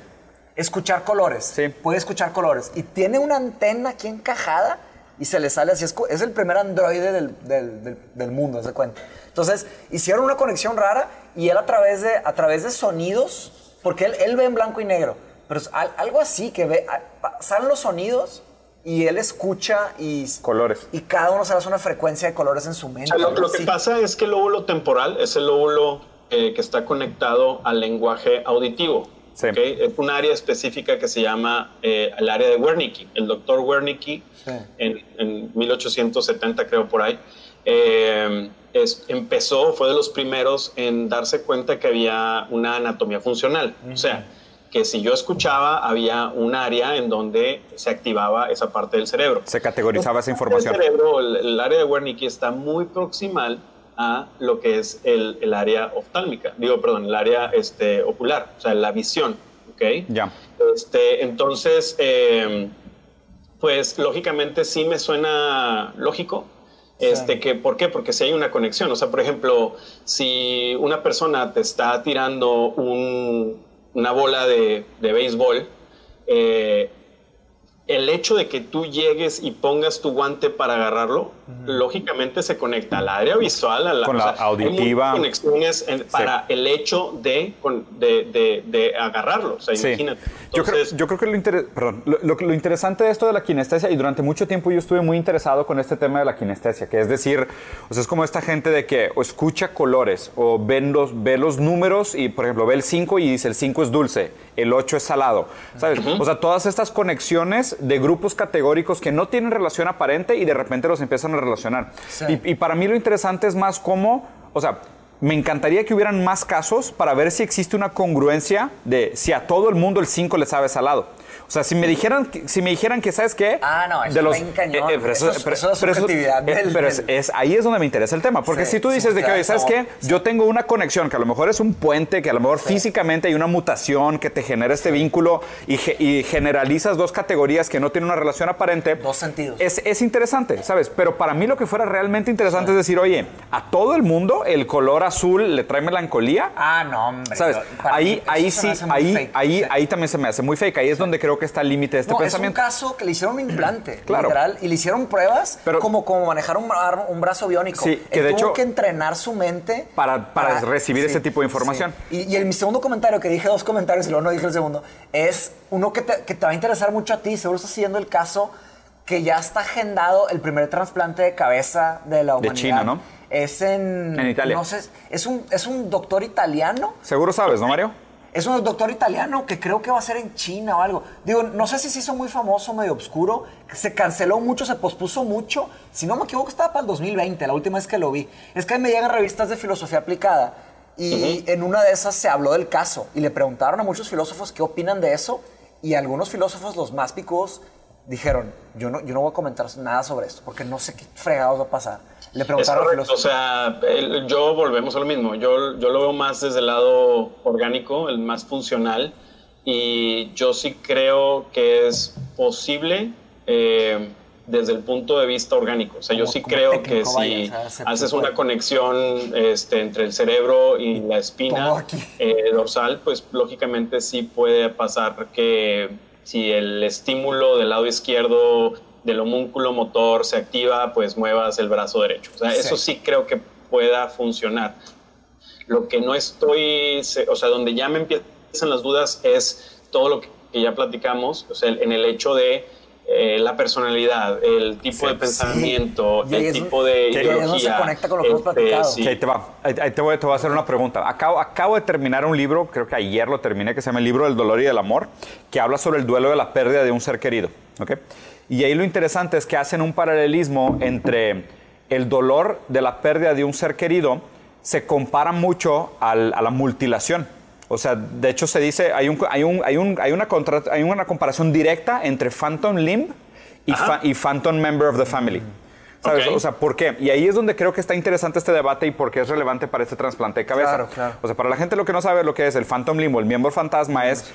escuchar colores. Sí. Puede escuchar colores. Y tiene una antena aquí encajada y se le sale así. Es, el primer androide del, del, del, mundo, se cuenta. Entonces, hicieron una conexión rara y él a través de, a través de sonidos, porque él, él ve en blanco y negro, pero es algo así que ve, salen los sonidos y él escucha y... Colores. Y cada uno se hace una frecuencia de colores en su mente. lo, que pasa es que el lóbulo temporal es el lóbulo eh, que está conectado al lenguaje auditivo. Es un área específica que se llama eh, el área de Wernicke. El doctor Wernicke, en, 1870 creo por ahí, eh, empezó, fue de los primeros en darse cuenta que había una anatomía funcional. O sea, que si yo escuchaba, había un área en donde se activaba esa parte del cerebro. Se categorizaba esa información. El cerebro, el, área de Wernicke está muy proximal a lo que es el, el, área oftálmica, digo, perdón, el área este, ocular, o sea, la visión, ¿ok? Ya. Este, entonces, eh, pues lógicamente sí me suena lógico. Este, que, ¿Por qué? Porque si hay una conexión. O sea, por ejemplo, si una persona te está tirando una bola de, de béisbol, eh, el hecho de que tú llegues y pongas tu guante para agarrarlo, lógicamente se conecta al área visual, a la, Con la auditiva. Hay conexiones para el hecho de, de, de, agarrarlo. O sea, imagínate. yo, creo, yo, creo, que lo, perdón, lo, lo, interesante de esto de la kinestesia, y durante mucho tiempo yo estuve muy interesado con este tema de la kinestesia, que es decir, o sea, es como esta gente de que o escucha colores o ven los, ve los números y, por ejemplo, ve el 5 y dice el 5 es dulce, el 8 es salado. ¿Sabes? O sea, todas estas conexiones de grupos categóricos que no tienen relación aparente y de repente los empiezan a relacionar. Y, y, para mí lo interesante es más cómo, o sea, me encantaría que hubieran más casos para ver si existe una congruencia de si a todo el mundo el 5 le sabe salado. O sea, si me dijeran, si me dijeran que, ¿sabes qué? Ah, no, eso de los, cañón. Eh, pero eso, es subjetividad. pero es, ahí es donde me interesa el tema. Porque si tú dices de que, ¿sabes qué? Yo tengo una conexión que a lo mejor es un puente, que a lo mejor físicamente hay una mutación que te genera este vínculo y, y, generalizas dos categorías que no tienen una relación aparente. Dos sentidos. Es, es interesante, ¿sabes? Pero para mí lo que fuera realmente interesante es decir, oye, a todo el mundo el color azul le trae melancolía. Ah, no, hombre. ¿Sabes? Ahí, ahí sí, ahí, ahí, ahí también se me hace muy fake. Ahí es donde creo que está el límite de este pensamiento. Es un caso que le hicieron un implante, claro. literal, y le hicieron pruebas como, como manejar un, un brazo biónico. Sí, que de tuvo que entrenar su mente para, para, recibir ese tipo de información. Y, y el, mi segundo comentario, que dije dos comentarios y luego no dije el segundo, es uno que te, que te va a interesar mucho a ti. Seguro estás siguiendo el caso que ya está agendado el primer trasplante de cabeza de la humanidad. De China, ¿no? Es en... En Italia. No sé, es un, es un doctor italiano. Seguro sabes, ¿no, Mario? Es un doctor italiano que creo que va a ser en China o algo. Digo, no sé si se hizo muy famoso, medio oscuro. Se canceló mucho, se pospuso mucho. Si no me equivoco, estaba para el 2020, la última vez que lo vi. Es que me llegan revistas de filosofía aplicada y en una de esas se habló del caso y le preguntaron a muchos filósofos qué opinan de eso y algunos filósofos, los más picudos, dijeron, yo no, yo no voy a comentar nada sobre esto porque no sé qué fregados va a pasar. Le preguntaron O sea, yo volvemos a lo mismo. Yo, yo lo veo más desde el lado orgánico, el más funcional. Y yo sí creo que es posible eh, desde el punto de vista orgánico. O sea, yo sí creo que si haces una conexión este, entre el cerebro y la espina eh, dorsal, pues lógicamente sí puede pasar que si el estímulo del lado izquierdo del homúnculo motor se activa, pues muevas el brazo derecho. O sea, eso sí creo que pueda funcionar. Lo que no estoy, o sea, donde ya me empiezan las dudas es todo lo que ya platicamos, o sea, en el hecho de eh, la personalidad, el tipo de pensamiento, el tipo de ideología. se conecta con lo que hemos este, platicado. ahí te va. Ahí te voy, te voy, a hacer una pregunta. Acabo, acabo de terminar un libro, creo que ayer lo terminé, que se llama El libro del dolor y del amor, que habla sobre el duelo de la pérdida de un ser querido. ¿okay? Y ahí lo interesante es que hacen un paralelismo entre el dolor de la pérdida de un ser querido, se compara mucho a la mutilación. O sea, de hecho se dice, hay, un, hay, un, hay, un, hay, una, hay una comparación directa entre Phantom Limb y, y Phantom Member of the Family. O sea, ¿por qué? Y ahí es donde creo que está interesante este debate y por qué es relevante para este trasplante de cabeza. Claro, claro. O sea, para la gente lo que no sabe lo que es el Phantom Limb o el miembro fantasma es,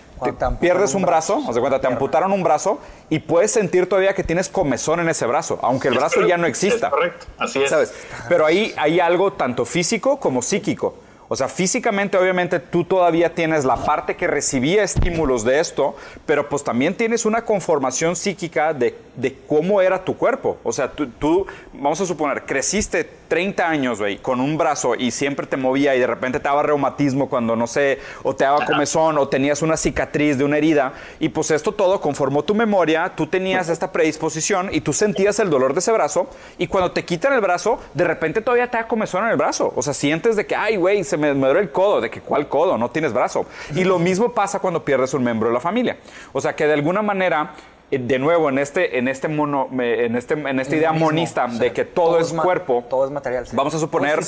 pierdes un brazo, o sea, cuenta, te amputaron un brazo y puedes sentir todavía que tienes comezón en ese brazo, aunque el brazo ya no exista. correcto, así es. ¿Sabes? Pero ahí hay algo tanto físico como psíquico. O sea, físicamente obviamente tú todavía tienes la parte que recibía estímulos de esto, pero pues también tienes una conformación psíquica de, de cómo era tu cuerpo. O sea, tú, tú, vamos a suponer, creciste 30 años, güey, con un brazo y siempre te movía y de repente te daba reumatismo cuando, no sé, o te daba comezón o tenías una cicatriz de una herida. Y pues esto todo conformó tu memoria, tú tenías esta predisposición y tú sentías el dolor de ese brazo y cuando te quitan el brazo, de repente todavía te da comezón en el brazo. O sea, sientes de que, ay, güey, se me, me duele el codo, de que, ¿cuál codo? No tienes brazo. Y lo mismo pasa cuando pierdes un miembro de la familia. O sea, que de alguna manera eh, de nuevo en este en este mono en este en esta idea monista de que todo, es, cuerpo todo es material vamos a suponer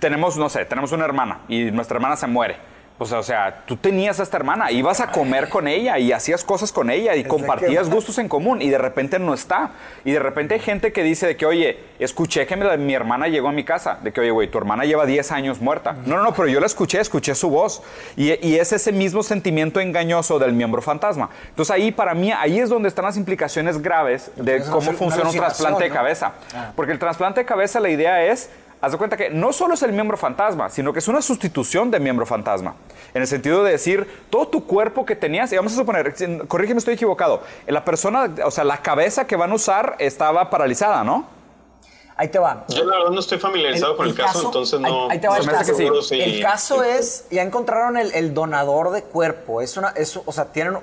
tenemos no sé tenemos una hermana y nuestra hermana se muere pues, o sea, tú tenías a esta hermana, ibas a comer con ella y hacías cosas con ella y compartías gustos en común y de repente no está. Y de repente hay gente que dice de que, oye, escuché que mi, hermana llegó a mi casa, de que, oye, güey, tu hermana lleva 10 años muerta. No, no, no, pero yo la escuché, escuché su voz. Y, y, es ese mismo sentimiento engañoso del miembro fantasma. Entonces ahí, para mí, ahí es donde están las implicaciones graves de cómo funciona un trasplante de cabeza. Ah. Porque el trasplante de cabeza, la idea es haz de cuenta que no solo es el miembro fantasma, sino que es una sustitución de miembro fantasma. En el sentido de decir, todo tu cuerpo que tenías, y vamos a suponer, corrígeme, estoy equivocado, la persona, o sea, la cabeza que van a usar estaba paralizada, ¿no? Ahí te va. Yo la verdad no estoy familiarizado con el caso, entonces no. Ahí, te va el caso. El caso es, ya encontraron el, donador de cuerpo. Es una, es, o sea, tienen,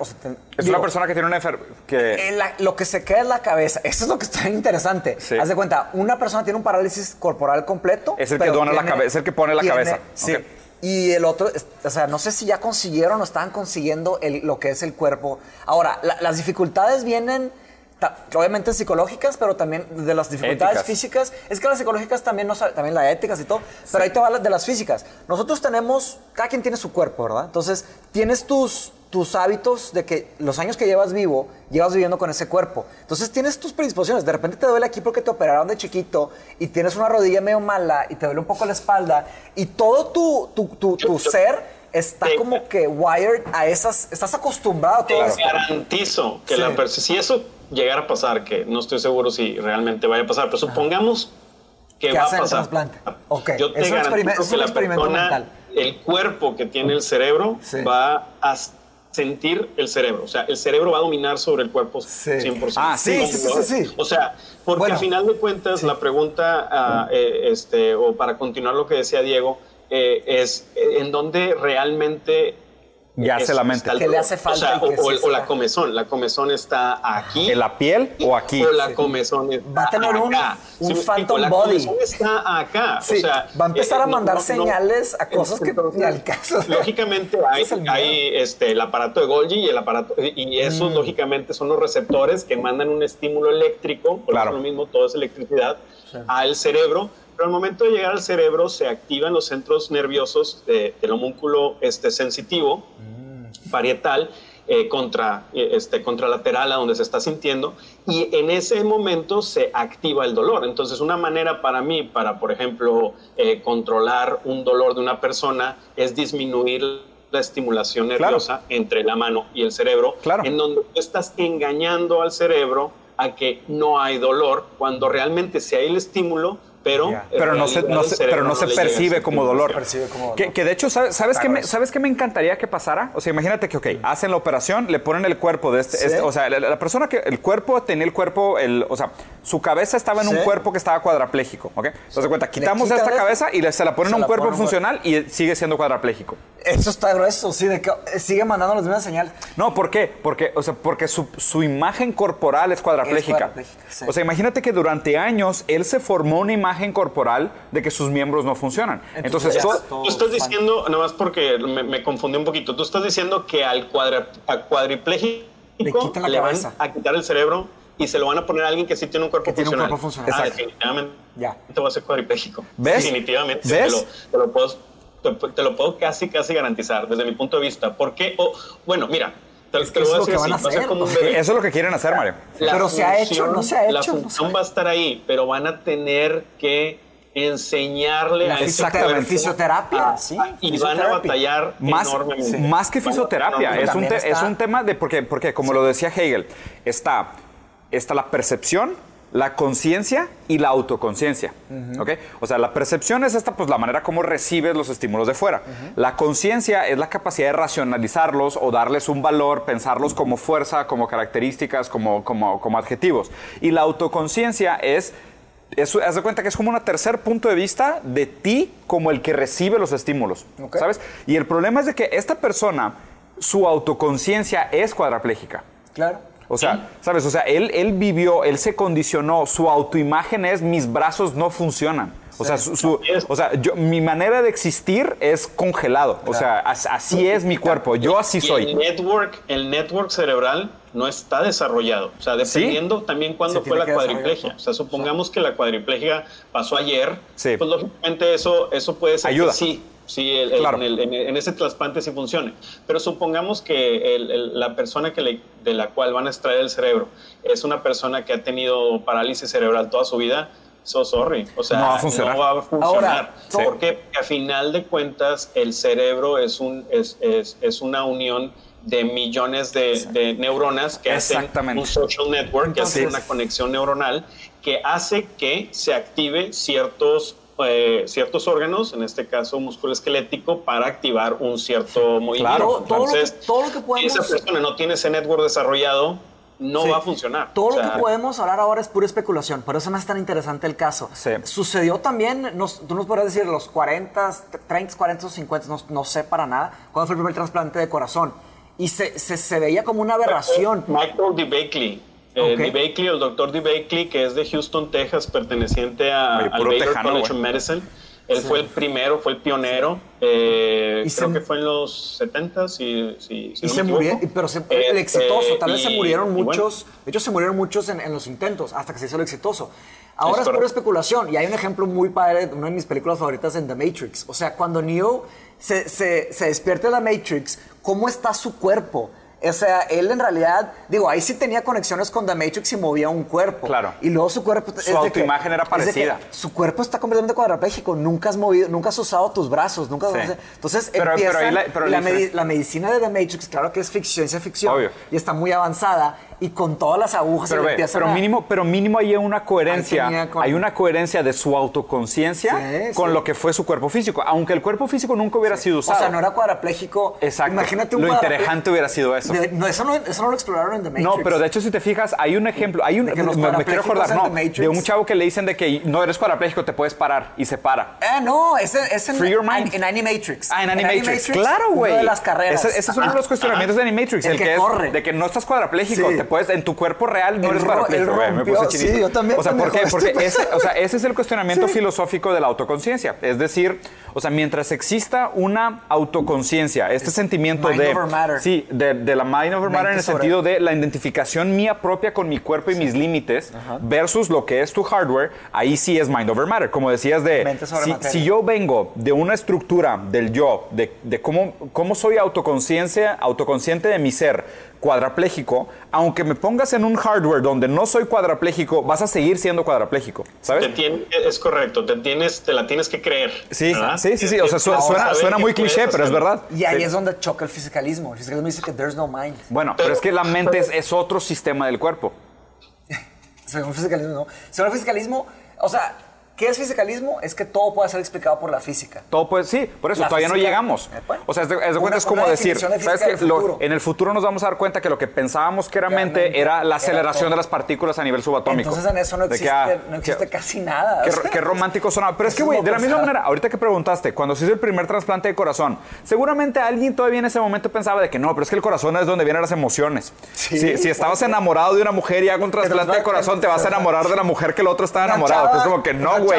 es una persona que tiene una enfermedad. Que... lo que se queda es la cabeza. Eso es lo que está interesante. Haz de cuenta, una persona tiene un parálisis corporal completo. Es el que dona la cabeza, es el que pone la cabeza. Sí. Y el otro, o sea, no sé si ya consiguieron o estaban consiguiendo lo que es el cuerpo. Ahora, las dificultades vienen obviamente psicológicas, pero también de las dificultades físicas. Es que las psicológicas también, no, también las éticas y todo, pero ahí te va de las físicas. Nosotros tenemos, cada quien tiene su cuerpo, ¿verdad? Entonces, tienes tus, tus hábitos de que los años que llevas vivo, llevas viviendo con ese cuerpo. Entonces, tienes tus predisposiciones. De repente te duele aquí porque te operaron de chiquito y tienes una rodilla medio mala y te duele un poco la espalda y todo tu, tu, tu, tu ser está como que wired a esas, estás acostumbrado a todo Te garantizo que la si eso llegar a pasar, que no estoy seguro si realmente vaya a pasar, pero supongamos que va a pasar. El trasplante. Okay. Yo te es garantizo que la persona, el cuerpo que tiene el cerebro va a sentir el cerebro. O sea, el cerebro va a dominar sobre el cuerpo 100%. Ah, sí, sí, sí, sí, O sea, porque al final de cuentas la pregunta, ah, eh, este, o para continuar lo que decía Diego, eh, es eh, en dónde realmente ya se la mente. Que le hace falta. O, la comezón. La comezón está aquí. ¿En la piel o aquí? O la comezón está Va a tener un, un phantom body. La comezón está acá. o sea, va a empezar a eh, mandar señales a cosas que ni al caso. Lógicamente hay, hay este, el aparato de Golgi y el aparato. Y esos, mm. lógicamente, son los receptores que mandan un estímulo eléctrico. Por claro. lo mismo, todo es electricidad al cerebro pero al momento de llegar al cerebro se activan los centros nerviosos del homúnculo este, sensitivo, mm. parietal, eh, contra, eh, este, contralateral a donde se está sintiendo y en ese momento se activa el dolor. Entonces una manera para mí, para por ejemplo eh, controlar un dolor de una persona es disminuir la estimulación nerviosa entre la mano y el cerebro, en donde estás engañando al cerebro a que no hay dolor cuando realmente si hay el estímulo pero, pero, no se, pero no, se percibe como dolor. Que, de hecho, ¿sabes, sabes, qué me, ¿sabes qué me encantaría que pasara? O sea, imagínate que, ok, hacen la operación, le ponen el cuerpo de este, este o sea, la, persona que, el cuerpo tenía el cuerpo, el, o sea, su cabeza estaba en un cuerpo que estaba cuadrapléjico, ¿ok? Entonces, cuenta, quitamos esta cabeza y se la ponen a un cuerpo funcional y sigue siendo cuadrapléjico. Eso está grueso, sí, de que sigue mandando las mismas señales. No, ¿por qué? Porque, o sea, porque su, su imagen corporal es cuadraplégica. O sea, imagínate que durante años él se formó una imagen corporal de que sus miembros no funcionan. Entonces, tú, estás diciendo, nada más porque me, confundí un poquito, tú estás diciendo que al cuadra, cuadripléjico le, van a quitar el cerebro y se lo van a poner a alguien que sí tiene un cuerpo que funcional. Tiene un cuerpo funcional. Ah, definitivamente. Ya. Te va a ser cuadripléjico. ¿Ves? Definitivamente. ¿Ves? Te lo, puedo, te, lo puedo casi, casi garantizar desde mi punto de vista. Porque, oh, bueno, mira, es que es lo que van a hacer. Eso es lo que quieren hacer, Mario. pero se ha hecho, no se ha hecho. La función va a estar ahí, pero van a tener que enseñarle a Exactamente. fisioterapia, sí, y van a batallar más, enormemente. Más que fisioterapia, es un, es un tema de porque, porque como lo decía Hegel, está, está la percepción, la conciencia y la autoconciencia. O sea, la percepción es esta, pues la manera como recibes los estímulos de fuera. La conciencia es la capacidad de racionalizarlos o darles un valor, pensarlos como fuerza, como características, como, como, como adjetivos. Y la autoconciencia es haz de cuenta que es como un tercer punto de vista de ti como el que recibe los estímulos, ¿sabes? Y el problema es de que esta persona, su autoconciencia es cuadraplégica. Claro. O sea, ¿sabes? O sea, él, él vivió, él se condicionó, su autoimagen es mis brazos no funcionan. O sea, su, o sea yo, mi manera de existir es congelado. O sea, así es mi cuerpo. Yo así soy. El network, el network cerebral no está desarrollado. O sea, dependiendo también cuándo fue la cuadriplegia. O sea, supongamos que la cuadriplegia pasó ayer, pues lógicamente eso, eso puede ser Ayuda. sí sí, en, ese trasplante sí funcione. Pero supongamos que la persona que de la cual van a extraer el cerebro es una persona que ha tenido parálisis cerebral toda su vida, so sorry. O sea, no va a funcionar. No va a funcionar. porque a final de cuentas el cerebro es, un, es, es, es una unión de millones de, neuronas que hacen un social network, que hace una conexión neuronal que hace que se active ciertos eh, ciertos órganos, en este caso músculo esquelético, para activar un cierto movimiento. Todo, Entonces, todo, lo que, podemos... Si esa persona no tiene ese network desarrollado, no va a funcionar. Todo lo que podemos hablar ahora es pura especulación, por eso no es tan interesante el caso. Sucedió también, tú nos podrías decir, los 40, 30, 40, 50, no, no sé para nada, cuando fue el primer trasplante de corazón. Y se, se, veía como una aberración. Michael D. Bakley. Eh, D. el doctor D. Bakley, que es de Houston, Texas, perteneciente a, al Baylor College of Medicine. Él fue el primero, fue el pionero. Eh, creo que fue en los 70 si, si, y se murió, pero el exitoso. Tal vez se murieron muchos. de hecho, se murieron muchos en, en, los intentos hasta que se hizo el exitoso. Ahora es, es pura especulación. Y hay un ejemplo muy padre, una de mis películas favoritas en The Matrix. O sea, cuando Neo se, se, se despierta de la Matrix, ¿cómo está su cuerpo? O sea, él en realidad, digo, ahí sí tenía conexiones con The Matrix y movía un cuerpo. Claro. Y luego su cuerpo. Su autoimagen era parecida. su cuerpo está completamente cuadraplégico. Nunca has movido, nunca has usado tus brazos. Nunca Entonces, pero, la, medicina de The Matrix, claro que es ficción, ciencia ficción. Obvio. Y está muy avanzada y con todas las agujas pero, ve, pero mínimo pero mínimo hay una coherencia. Hay una coherencia de su autoconciencia con lo que fue su cuerpo físico. Aunque el cuerpo físico nunca hubiera sido usado o sea no era cuadraplégico exacto. Imagínate un lo interesante hubiera sido eso. No, eso no eso no lo exploraron en The Matrix. no pero de hecho si te fijas hay un ejemplo hay un me, me, quiero acordar no de un chavo que le dicen de que no eres cuadraplégico te puedes parar y se para. Ah no es, es en, Free your mind. en Animatrix. Ah en Animatrix, claro güey de las carreras. Ese, es uno de los cuestionamientos de Animatrix el, que, corre. de que no estás cuadraplégico te puedes en tu cuerpo real no eres parapléjico. Me puse chinito. Sí, yo también. O sea, ¿por qué? Porque ese, o sea, ese es el cuestionamiento filosófico de la autoconciencia. Es decir, o sea, mientras exista una autoconciencia, este sentimiento mind de... Over matter. Sí, de, de, la mind over matter en el sentido de la identificación mía propia con mi cuerpo y mis límites versus lo que es tu hardware, ahí sí es mind over matter. Como decías de... Si, si, yo vengo de una estructura del yo, de, de cómo, cómo soy autoconciencia, autoconsciente de mi ser, cuadrapléjico, aunque me pongas en un hardware donde no soy cuadrapléjico, vas a seguir siendo cuadrapléjico, ¿sabes? es correcto, te, tienes, te la tienes que creer. Sí, sí, sí, sí, o sea, suena, muy cliché, pero es verdad. Y ahí es donde choca el fisicalismo. El fisicalismo dice que there's no mind. Bueno, pero, es que la mente es, otro sistema del cuerpo. Según el fisicalismo, no. Según el fisicalismo, o sea, ¿Qué es fisicalismo? Es que todo puede ser explicado por la física. Todo puede, sí, por eso todavía no llegamos. Eh, o sea, es de, cuenta es como decir, ¿sabes que en el futuro nos vamos a dar cuenta que lo que pensábamos que era mente era la aceleración de las partículas a nivel subatómico. Entonces en eso no existe, ah, no existe casi nada. Qué, romántico sonaba. Pero es, que, güey, de la misma manera, ahorita que preguntaste, cuando se hizo el primer trasplante de corazón, seguramente alguien todavía en ese momento pensaba de que no, pero es que el corazón es donde vienen las emociones. si, estabas enamorado de una mujer y hago un trasplante de corazón, te vas a enamorar de la mujer que el otro estaba enamorado. es como que no, güey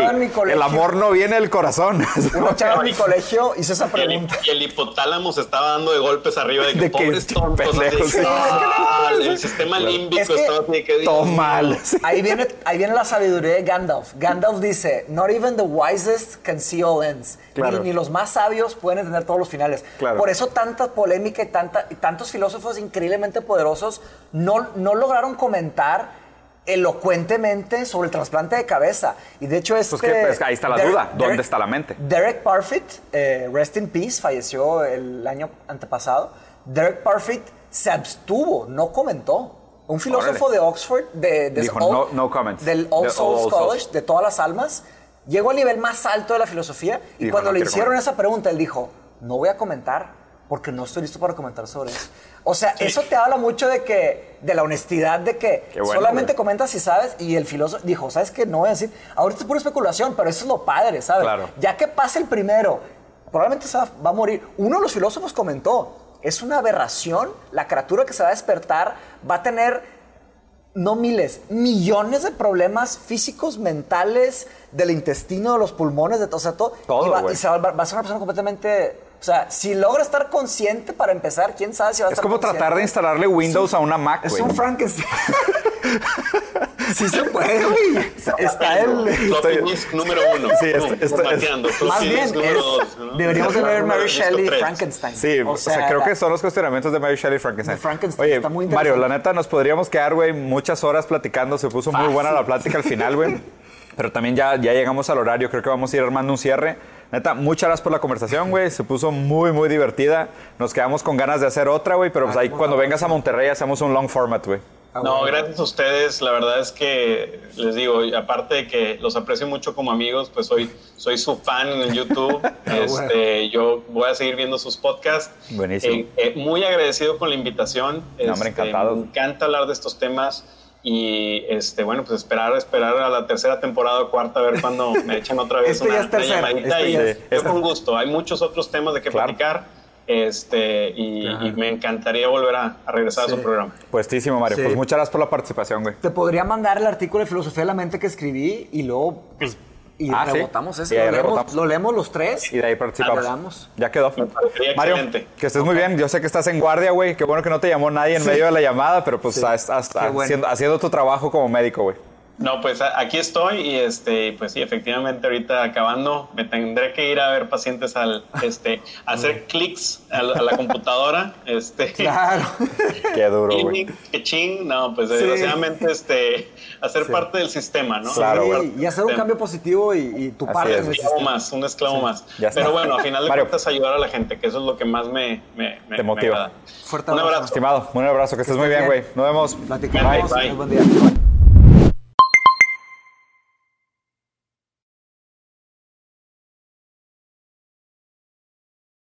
amor no viene del corazón. Una chava en mi colegio hizo esa pregunta. Y el, hipotálamo se estaba dando de golpes arriba de que, de pobres tontos. Ah, el sistema límbico estaba así que... Todo mal. Ahí viene, ahí viene la sabiduría de Gandalf. Gandalf dice, not even the wisest can see all ends. Ni, los más sabios pueden entender todos los finales. Por eso tanta polémica y, tanta, y tantos filósofos increíblemente poderosos no, no lograron comentar elocuentemente sobre el trasplante de cabeza. Y de hecho, este, pues, pues ahí está la duda. ¿Dónde está la mente? Derek Parfit, eh, rest in peace, falleció el año antepasado. Derek Parfit se abstuvo, no comentó. Un filósofo de Oxford, de, Dijo, no, comments. del All Souls College, de todas las almas, llegó al nivel más alto de la filosofía y, cuando le hicieron esa pregunta, él dijo, no voy a comentar porque no estoy listo para comentar sobre eso. O sea, eso te habla mucho de que, de la honestidad, de que solamente comentas si sabes. Y el filósofo dijo, ¿sabes qué? No voy a decir, ahorita es pura especulación, pero eso es lo padre, ¿sabes? Ya que pase el primero, probablemente se va, va a morir. Uno de los filósofos comentó, es una aberración, la criatura que se va a despertar va a tener no miles, millones de problemas físicos, mentales, del intestino, de los pulmones, de todo, o sea, todo. y, va, y se va, va, a ser una persona completamente o sea, si logra estar consciente para empezar, quién sabe si va a es estar como tratar de instalarle Windows a una Mac, Es un Frankenstein. Sí se puede, güey. Está el... Disk número uno. Sí, esto- esto-. Más bien, es- dos, ¿no? deberíamos de ver Mary Shelley tres. Frankenstein. Sí, o sea, creo que son los cuestionamientos de Mary Shelley y Frankenstein. Frankenstein, Oye, está muy Mario, la neta, nos podríamos quedar, güey, muchas horas platicando. Se puso muy buena la plática al final, güey. Pero también ya, ya llegamos al horario. Creo que vamos a ir armando un cierre. Neta, muchas gracias por la conversación, güey. Se puso muy, muy divertida. Nos quedamos con ganas de hacer otra, güey. Pero pues ahí cuando vengas a Monterrey hacemos un long format, güey. No, gracias a ustedes. La verdad es que les digo, aparte de que los aprecio mucho como amigos, pues soy, soy su fan en el YouTube. este, yo voy a seguir viendo sus podcasts. Buenísimo. Eh, eh, muy agradecido con la invitación. No, hombre, Este, encantado. Me encanta hablar de estos temas. Y este, bueno, pues esperar, esperar a la tercera temporada o cuarta, a ver cuándo me echan otra vez Este una, es tercera, una llamadita. este y es- yo este- con gusto. Hay muchos otros temas de que Claro. platicar. Este, y, y me encantaría volver a, a regresar a su programa. Puestísimo, Mario. Sí. Pues muchas gracias por la participación, güey. Te podría mandar el artículo de filosofía de la mente que escribí y luego, pues, y Ah, ¿sí? rebotamos eso. Y ahí lo, leemos, rebotamos. lo leemos los tres. Y de ahí participamos. Hablamos. Ya quedó. Mario, excelente. que estés muy bien. Yo sé que estás en guardia, güey. Qué bueno que no te llamó nadie en medio de la llamada, pero pues has- has- Qué bueno. haciendo, haciendo tu trabajo como médico, güey. No, pues aquí estoy y este, pues sí, efectivamente ahorita acabando me tendré que ir a ver pacientes al, este, a hacer clics a, la- a la computadora, este, Claro. Qué duro, güey. que ching, no, pues desgraciadamente, este, hacer parte del sistema, ¿no? Claro, Sí, y hacer un cambio positivo y, y tu Así parte es. sistema. más, un esclavo más. Pero bueno, a final de Mario. cuentas ayudar a la gente, que eso es lo que más me, me, me- Te me motiva. agrada. Fuerte un abrazo. abrazo. Estimado, un abrazo. Que estés muy bien, bien. güey. Nos vemos. Platicamos. Bye, bye. Buen día.